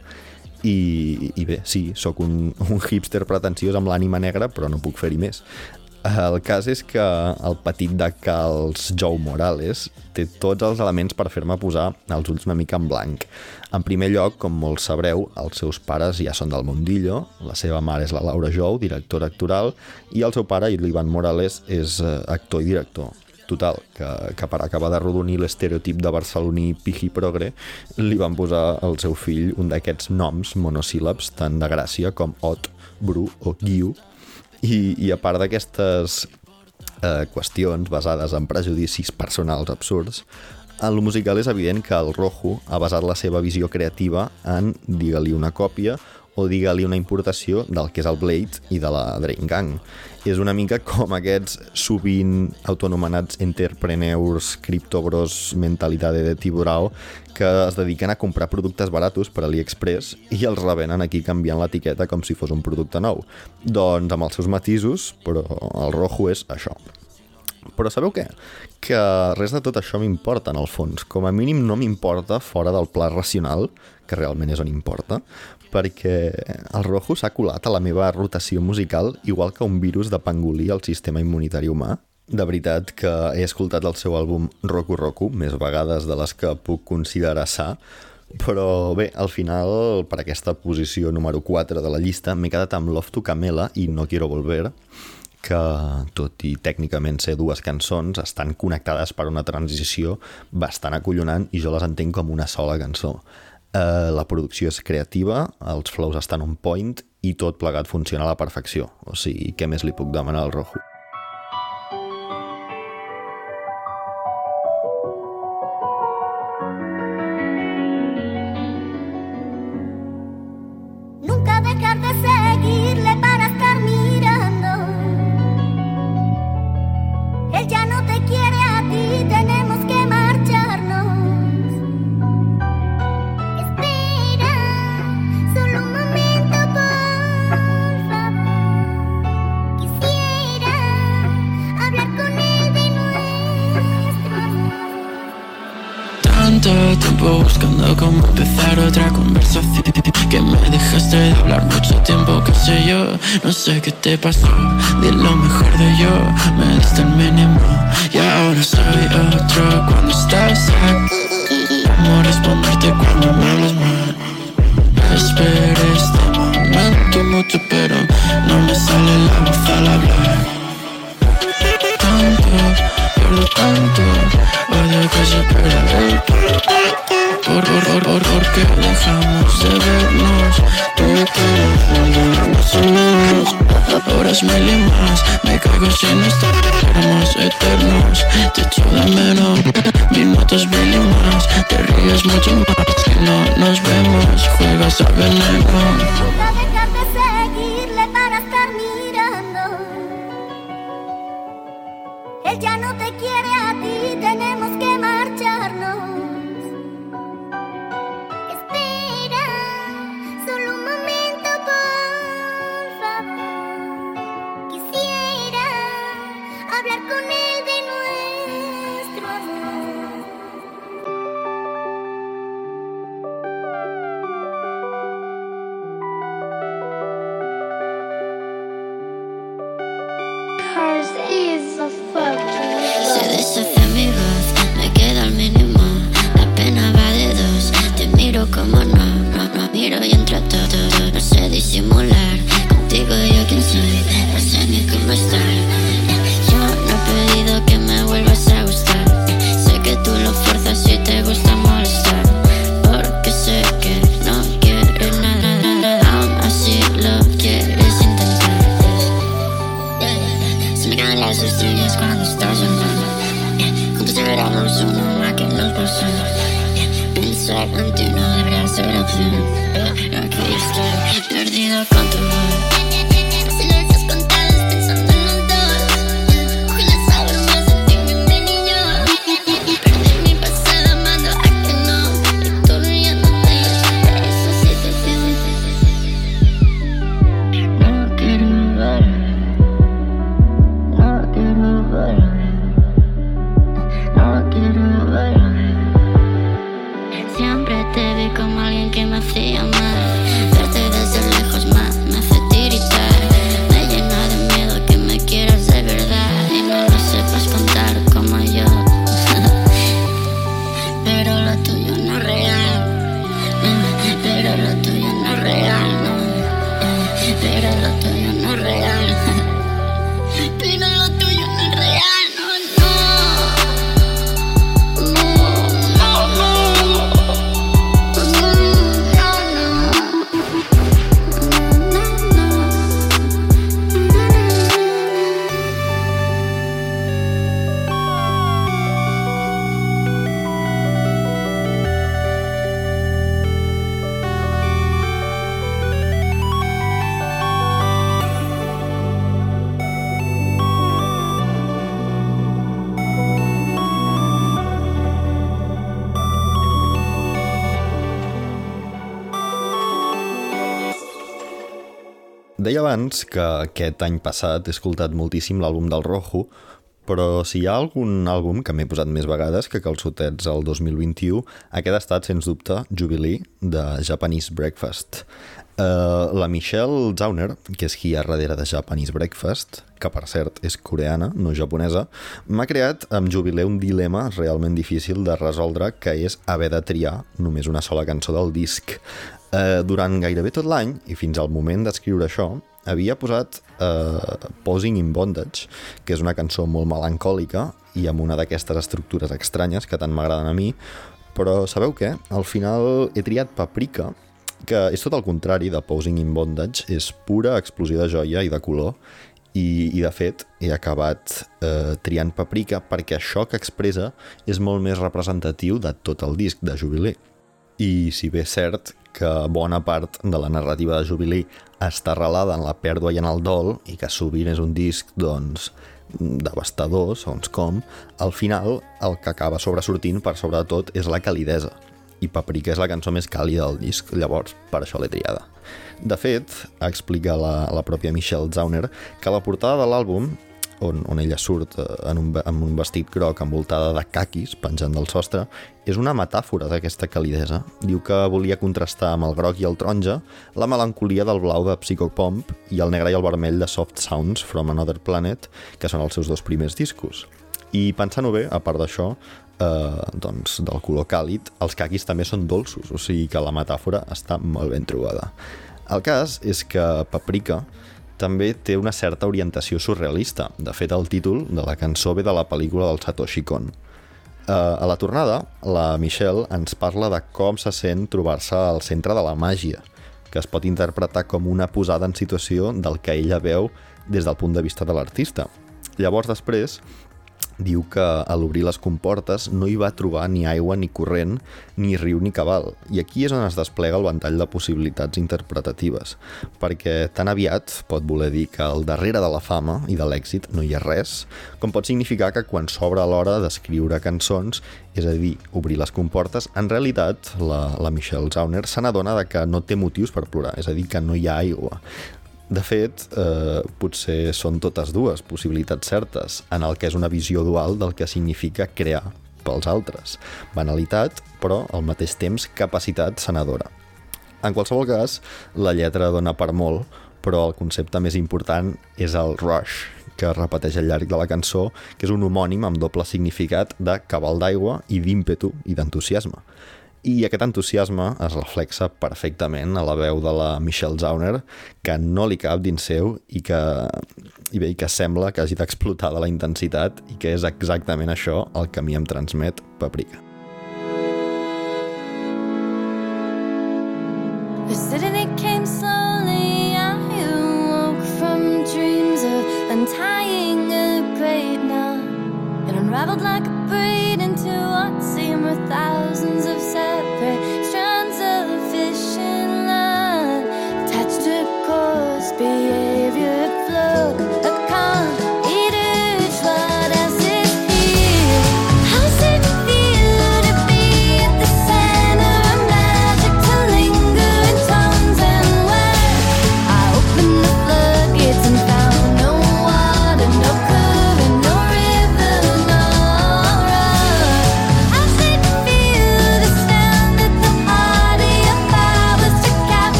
I, i bé, sí, sóc un, un hipster pretensiós amb l'ànima negra, però no puc fer-hi més. El cas és que el petit de Cals Joe Morales té tots els elements per fer-me posar els ulls una mica en blanc. En primer lloc, com molts sabreu, els seus pares ja són del mundillo, la seva mare és la Laura Jou, directora actoral, i el seu pare, l'Ivan Morales, és eh, actor i director. Total, que, que per acabar de rodonir l'estereotip de barceloní piji progre, li van posar al seu fill un d'aquests noms monosíl·labs tan de gràcia com Ot, Bru o Guiu, i, i a part d'aquestes eh, qüestions basades en prejudicis personals absurds, en lo musical és evident que el Rojo ha basat la seva visió creativa en, digue-li una còpia, o digue-li una importació del que és el Blade i de la Drain Gang. És una mica com aquests sovint autonomenats entrepreneurs criptogros mentalitat de tiburao que es dediquen a comprar productes baratos per AliExpress i els revenen aquí canviant l'etiqueta com si fos un producte nou. Doncs amb els seus matisos, però el rojo és això. Però sabeu què? Que res de tot això m'importa, en el fons. Com a mínim no m'importa fora del pla racional, que realment és on importa, perquè el rojo s'ha colat a la meva rotació musical igual que un virus de pangolí al sistema immunitari humà de veritat que he escoltat el seu àlbum Roku Roku més vegades de les que puc considerar sa, però bé, al final, per aquesta posició número 4 de la llista, m'he quedat amb Love to Camela i No Quiero Volver, que, tot i tècnicament ser dues cançons, estan connectades per una transició bastant acollonant i jo les entenc com una sola cançó. Eh, la producció és creativa, els flows estan on point i tot plegat funciona a la perfecció. O sigui, què més li puc demanar al Rojo? Otra conversación. Que me dejaste de hablar mucho tiempo, qué sé yo. No sé qué te pasó, di lo mejor de yo. Me diste el mínimo. Y ahora soy otro Cuando estás aquí. ¿Cómo responderte cuando me hablas mal? Esperé este momento mucho pero no me sale la voz al hablar. Tanto, pierdo tanto, odio que se pierda por, por, por, porque dejamos de vernos Tú quieres volvernos menos Horas mil y más Me caigo sin estar Éramos eternos. Te echo de menos Minutos mil y más. Te ríes mucho más Que no nos vemos. Juegas a veneno abans que aquest any passat he escoltat moltíssim l'àlbum del Rojo, però si hi ha algun àlbum que m'he posat més vegades que calçotets al 2021, aquest ha estat, sens dubte, Jubilee, de Japanese Breakfast. Uh, la Michelle Zauner, que és qui hi ha darrere de Japanese Breakfast, que per cert és coreana, no japonesa, m'ha creat amb Jubilee un dilema realment difícil de resoldre, que és haver de triar només una sola cançó del disc. Uh, durant gairebé tot l'any, i fins al moment d'escriure això, havia posat uh, Posing in Bondage, que és una cançó molt melancòlica i amb una d'aquestes estructures estranyes que tant m'agraden a mi, però sabeu què? Al final he triat Paprika, que és tot el contrari de Posing in Bondage, és pura explosió de joia i de color, i, i de fet he acabat eh, triant Paprika perquè això que expressa és molt més representatiu de tot el disc de Jubilee. I si bé és cert que bona part de la narrativa de Jubilee està arrelada en la pèrdua i en el dol i que sovint és un disc, doncs, devastador, segons com, al final el que acaba sobresortint per sobretot és la calidesa. I Paprika és la cançó més càlida del disc, llavors per això l'he triada. De fet, explica la, la pròpia Michelle Zauner que la portada de l'àlbum on, on ella surt eh, en un, amb un vestit groc envoltada de caquis penjant del sostre, és una metàfora d'aquesta calidesa. Diu que volia contrastar amb el groc i el taronja la melancolia del blau de Psychopomp i el negre i el vermell de Soft Sounds from Another Planet, que són els seus dos primers discos. I pensant-ho bé, a part d'això, eh, doncs, del color càlid, els caquis també són dolços, o sigui que la metàfora està molt ben trobada. El cas és que Paprika també té una certa orientació surrealista. De fet, el títol de la cançó ve de la pel·lícula del Satoshi Kon. Uh, a la tornada, la Michelle ens parla de com se sent trobar-se al centre de la màgia, que es pot interpretar com una posada en situació del que ella veu des del punt de vista de l'artista. Llavors, després, diu que a l'obrir les comportes no hi va trobar ni aigua ni corrent, ni riu ni cabal. I aquí és on es desplega el ventall de possibilitats interpretatives, perquè tan aviat pot voler dir que al darrere de la fama i de l'èxit no hi ha res, com pot significar que quan s'obre l'hora d'escriure cançons, és a dir, obrir les comportes, en realitat la, la Michelle Zauner se n'adona que no té motius per plorar, és a dir, que no hi ha aigua. De fet, eh, potser són totes dues possibilitats certes, en el que és una visió dual del que significa crear pels altres. Banalitat, però al mateix temps capacitat sanadora. En qualsevol cas, la lletra dona per molt, però el concepte més important és el rush, que es repeteix al llarg de la cançó, que és un homònim amb doble significat de cabal d'aigua i d'ímpetu i d'entusiasme. I aquest entusiasme es reflexa perfectament a la veu de la Michelle Zauner, que no li cap dins seu i que, i bé, i que sembla que hagi d'explotar de la intensitat i que és exactament això el que a mi em transmet Paprika. The suddenly came slowly. I awoke from dreams of untying a great knot and unraveled like a braid were thousands of separate strands of fishing line attached to course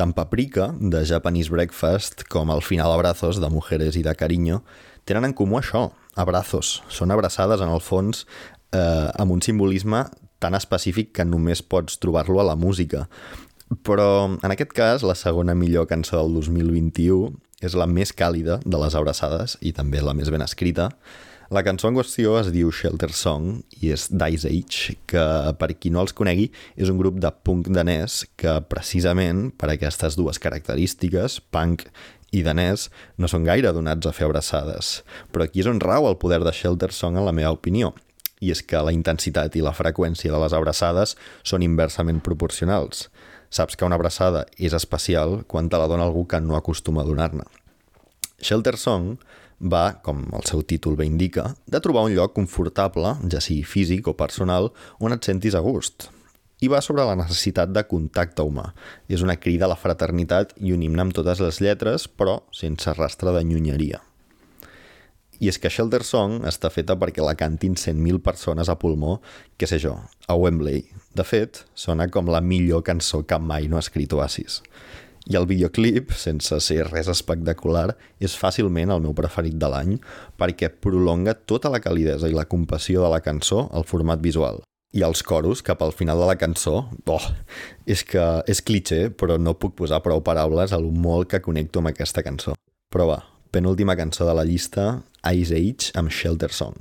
Tant Paprika, de Japanese Breakfast, com el final Abrazos, de Mujeres i de Cariño, tenen en comú això, abrazos. Són abraçades, en el fons, eh, amb un simbolisme tan específic que només pots trobar-lo a la música. Però, en aquest cas, la segona millor cançó del 2021 és la més càlida de les abraçades i també la més ben escrita. La cançó en qüestió es diu Shelter Song i és d'Ice Age, que per qui no els conegui és un grup de punk danès que precisament per aquestes dues característiques, punk i danès, no són gaire donats a fer abraçades. Però aquí és on rau el poder de Shelter Song en la meva opinió. I és que la intensitat i la freqüència de les abraçades són inversament proporcionals. Saps que una abraçada és especial quan te la dona algú que no acostuma a donar-ne. Shelter Song va, com el seu títol bé indica, de trobar un lloc confortable, ja sigui físic o personal, on et sentis a gust. I va sobre la necessitat de contacte humà. És una crida a la fraternitat i un himne amb totes les lletres, però sense rastre de nyunyeria. I és que Shelter Song està feta perquè la cantin 100.000 persones a pulmó, què sé jo, a Wembley. De fet, sona com la millor cançó que mai no ha escrit Oasis. I el videoclip, sense ser res espectacular, és fàcilment el meu preferit de l'any perquè prolonga tota la calidesa i la compassió de la cançó al format visual. I els coros, cap al final de la cançó, oh, és que és cliché, però no puc posar prou paraules a lo molt que connecto amb aquesta cançó. Però va, penúltima cançó de la llista, Ice Age amb Shelter Song.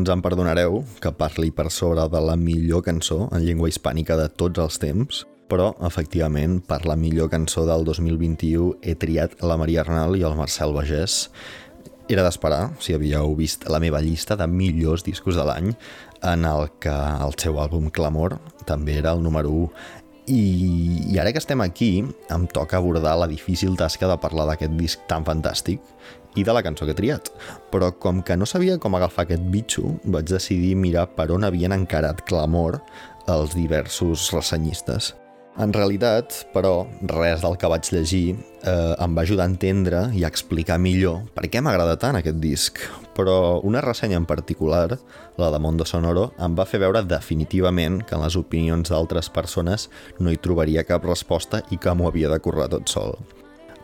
Doncs em perdonareu que parli per sobre de la millor cançó en llengua hispànica de tots els temps, però, efectivament, per la millor cançó del 2021 he triat la Maria Arnal i el Marcel Bagès. Era d'esperar, si havíeu vist la meva llista de millors discos de l'any, en el que el seu àlbum Clamor també era el número 1. I, I ara que estem aquí, em toca abordar la difícil tasca de parlar d'aquest disc tan fantàstic i de la cançó que he triat. Però com que no sabia com agafar aquest bitxo, vaig decidir mirar per on havien encarat Clamor els diversos ressenyistes. En realitat, però, res del que vaig llegir eh, em va ajudar a entendre i a explicar millor per què m'agrada tant aquest disc. Però una ressenya en particular, la de Mondo Sonoro, em va fer veure definitivament que en les opinions d'altres persones no hi trobaria cap resposta i que m'ho havia de currar tot sol.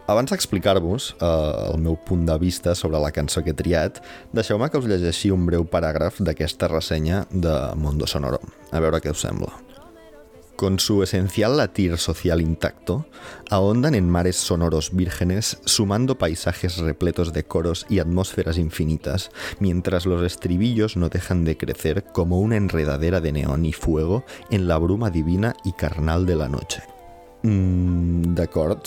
Abans d'explicar-vos eh, el meu de vista sobre la cançó que he triat, deixeu-me que us llegeixi un breu paràgraf d'aquesta ressenya de Mondo Sonoro. A veure què us sembla. Con su esencial latir social intacto, ahondan en mares sonoros vírgenes, sumando paisajes repletos de coros y atmósferas infinitas, mientras los estribillos no dejan de crecer como una enredadera de neón y fuego en la bruma divina y carnal de la noche. Mm, D'acord,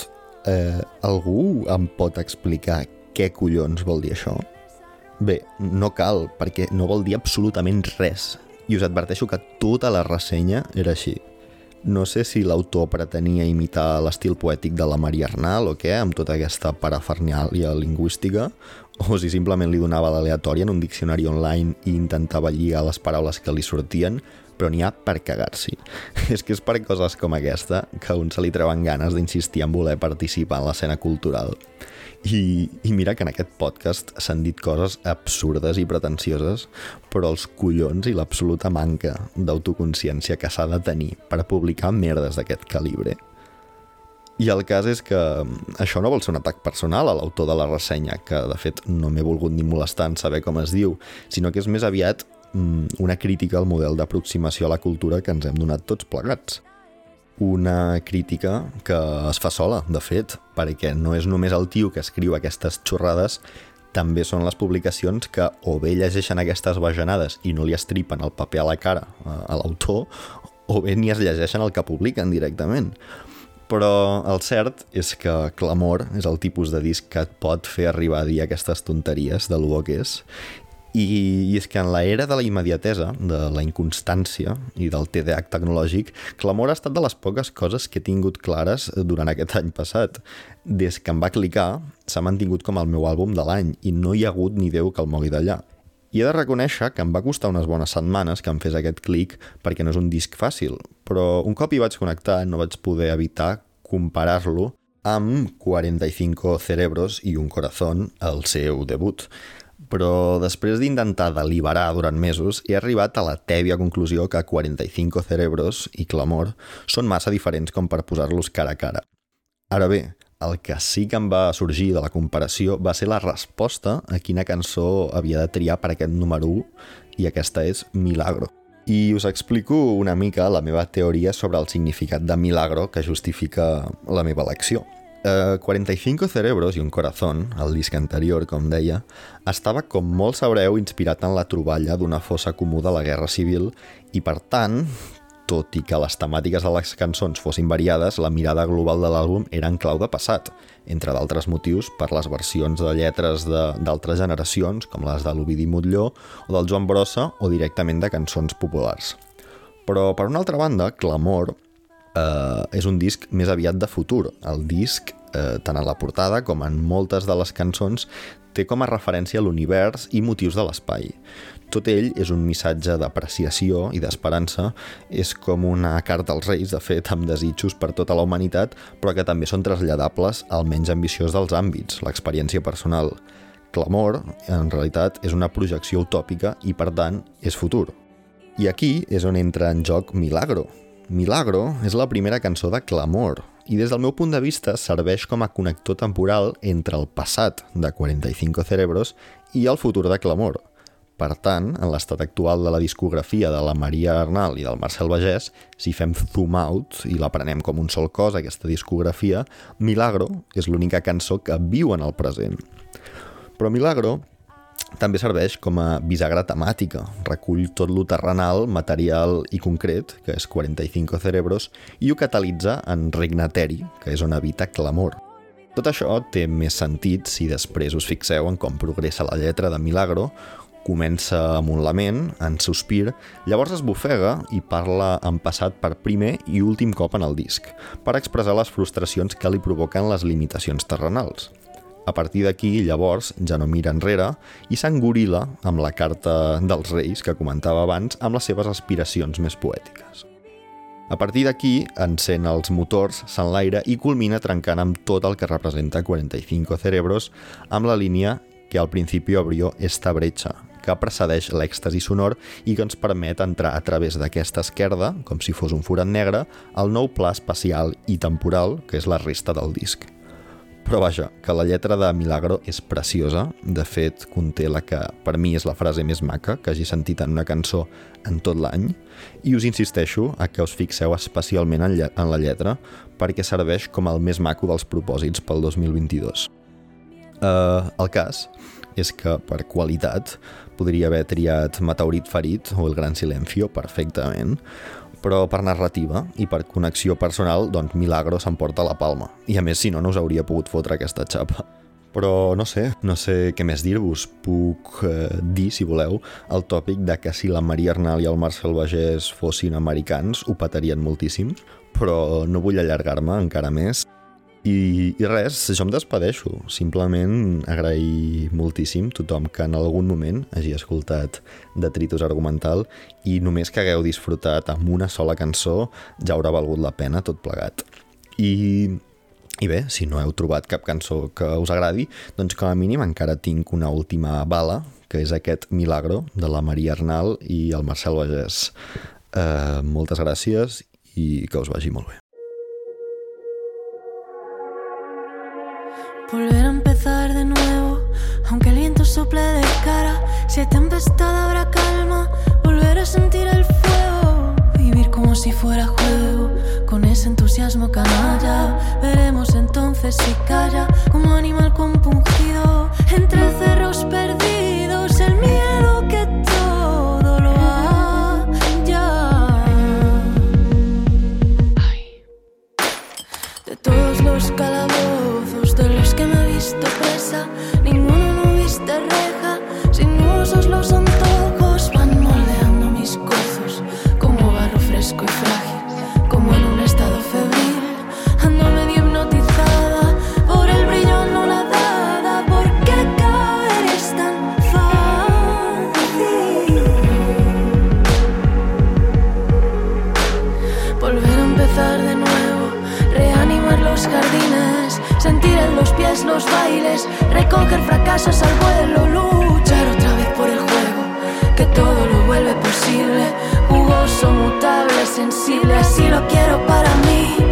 eh, algú em pot explicar què collons vol dir això? Bé, no cal, perquè no vol dir absolutament res. I us adverteixo que tota la ressenya era així. No sé si l'autor pretenia imitar l'estil poètic de la Maria Arnal o què, amb tota aquesta parafernàlia lingüística, o si simplement li donava l'aleatòria en un diccionari online i intentava lligar les paraules que li sortien, però n'hi ha per cagar-s'hi. És que és per coses com aquesta que a un se li treuen ganes d'insistir en voler participar en l'escena cultural. I, I mira que en aquest podcast s'han dit coses absurdes i pretensioses, però els collons i l'absoluta manca d'autoconsciència que s'ha de tenir per publicar merdes d'aquest calibre. I el cas és que això no vol ser un atac personal a l'autor de la ressenya, que de fet no m'he volgut ni molestar en saber com es diu, sinó que és més aviat mm, una crítica al model d'aproximació a la cultura que ens hem donat tots plegats. Una crítica que es fa sola, de fet, perquè no és només el tio que escriu aquestes xorrades, també són les publicacions que o bé llegeixen aquestes bajanades i no li estripen el paper a la cara a, a l'autor, o bé ni es llegeixen el que publiquen directament. Però el cert és que Clamor és el tipus de disc que et pot fer arribar a dir aquestes tonteries de lo que és i, I és que en l'era de la immediatesa, de la inconstància i del TDAH tecnològic, Clamor ha estat de les poques coses que he tingut clares durant aquest any passat. Des que em va clicar, s'ha mantingut com el meu àlbum de l'any i no hi ha hagut ni Déu que el mogui d'allà. I he de reconèixer que em va costar unes bones setmanes que em fes aquest clic perquè no és un disc fàcil, però un cop hi vaig connectar no vaig poder evitar comparar-lo amb 45 cerebros i un corazón, el seu debut però després d'intentar deliberar durant mesos he arribat a la tèbia conclusió que 45 cerebros i clamor són massa diferents com per posar-los cara a cara. Ara bé, el que sí que em va sorgir de la comparació va ser la resposta a quina cançó havia de triar per aquest número 1 i aquesta és Milagro. I us explico una mica la meva teoria sobre el significat de Milagro que justifica la meva elecció. Uh, 45 cerebros i un corazón, el disc anterior, com deia, estava, com molt sabreu, inspirat en la troballa d'una fossa comú de la Guerra Civil i, per tant, tot i que les temàtiques de les cançons fossin variades, la mirada global de l'àlbum era en clau de passat, entre d'altres motius per les versions de lletres d'altres generacions, com les de l'Ovidi Motlló o del Joan Brossa, o directament de cançons populars. Però, per una altra banda, Clamor eh, és un disc més aviat de futur. El disc, eh, tant en la portada com en moltes de les cançons, té com a referència l'univers i motius de l'espai. Tot ell és un missatge d'apreciació i d'esperança, és com una carta als reis, de fet, amb desitjos per tota la humanitat, però que també són traslladables al menys ambiciós dels àmbits, l'experiència personal. Clamor, en realitat, és una projecció utòpica i, per tant, és futur. I aquí és on entra en joc Milagro, Milagro és la primera cançó de Clamor i des del meu punt de vista serveix com a connector temporal entre el passat de 45 Cerebros i el futur de Clamor. Per tant, en l'estat actual de la discografia de la Maria Arnal i del Marcel Bagès, si fem zoom out i la prenem com un sol cos, aquesta discografia, Milagro és l'única cançó que viu en el present. Però Milagro també serveix com a bisagra temàtica. Recull tot lo terrenal, material i concret, que és 45 cerebros, i ho catalitza en Regnateri, que és on habita Clamor. Tot això té més sentit si després us fixeu en com progressa la lletra de Milagro, comença amb un lament, en sospir, llavors es bufega i parla en passat per primer i últim cop en el disc, per expressar les frustracions que li provoquen les limitacions terrenals. A partir d'aquí, llavors, ja no mira enrere i s'engorila amb la carta dels Reis que comentava abans amb les seves aspiracions més poètiques. A partir d'aquí, encén els motors, s'enlaira i culmina trencant amb tot el que representa 45 cerebros amb la línia que al principi abrió esta brecha, que precedeix l'èxtasi sonor i que ens permet entrar a través d'aquesta esquerda, com si fos un forat negre, al nou pla espacial i temporal, que és la resta del disc. Però vaja, que la lletra de Milagro és preciosa. De fet, conté la que per mi és la frase més maca que hagi sentit en una cançó en tot l'any. I us insisteixo a que us fixeu especialment en, en la lletra perquè serveix com el més maco dels propòsits pel 2022. Uh, el cas és que, per qualitat, podria haver triat Meteorit Ferit o El Gran Silencio perfectament, però per narrativa i per connexió personal, doncs Milagro s'emporta la palma. I a més, si no, no us hauria pogut fotre aquesta xapa. Però no sé, no sé què més dir-vos. Puc eh, dir, si voleu, el tòpic de que si la Maria Arnal i el Marcel Bagés fossin americans ho patarien moltíssim, però no vull allargar-me encara més. I, I res, jo em despedeixo. Simplement agrair moltíssim tothom que en algun moment hagi escoltat Detritus Argumental i només que hagueu disfrutat amb una sola cançó ja haurà valgut la pena tot plegat. I, i bé, si no heu trobat cap cançó que us agradi, doncs com a mínim encara tinc una última bala, que és aquest Milagro de la Maria Arnal i el Marcel Bagès. Uh, moltes gràcies i que us vagi molt bé. Volver a empezar de nuevo, aunque el viento sople de cara. Si hay tempestad habrá calma, volver a sentir el fuego. Vivir como si fuera juego, con ese entusiasmo canalla. Veremos entonces si calla, como animal compungido. Entre cerros perdidos, el miedo nuevos bailes, recoger fracasos al vuelo, luchar otra vez por el juego, que todo lo vuelve posible, jugoso, mutable, sensible, así lo quiero para mí.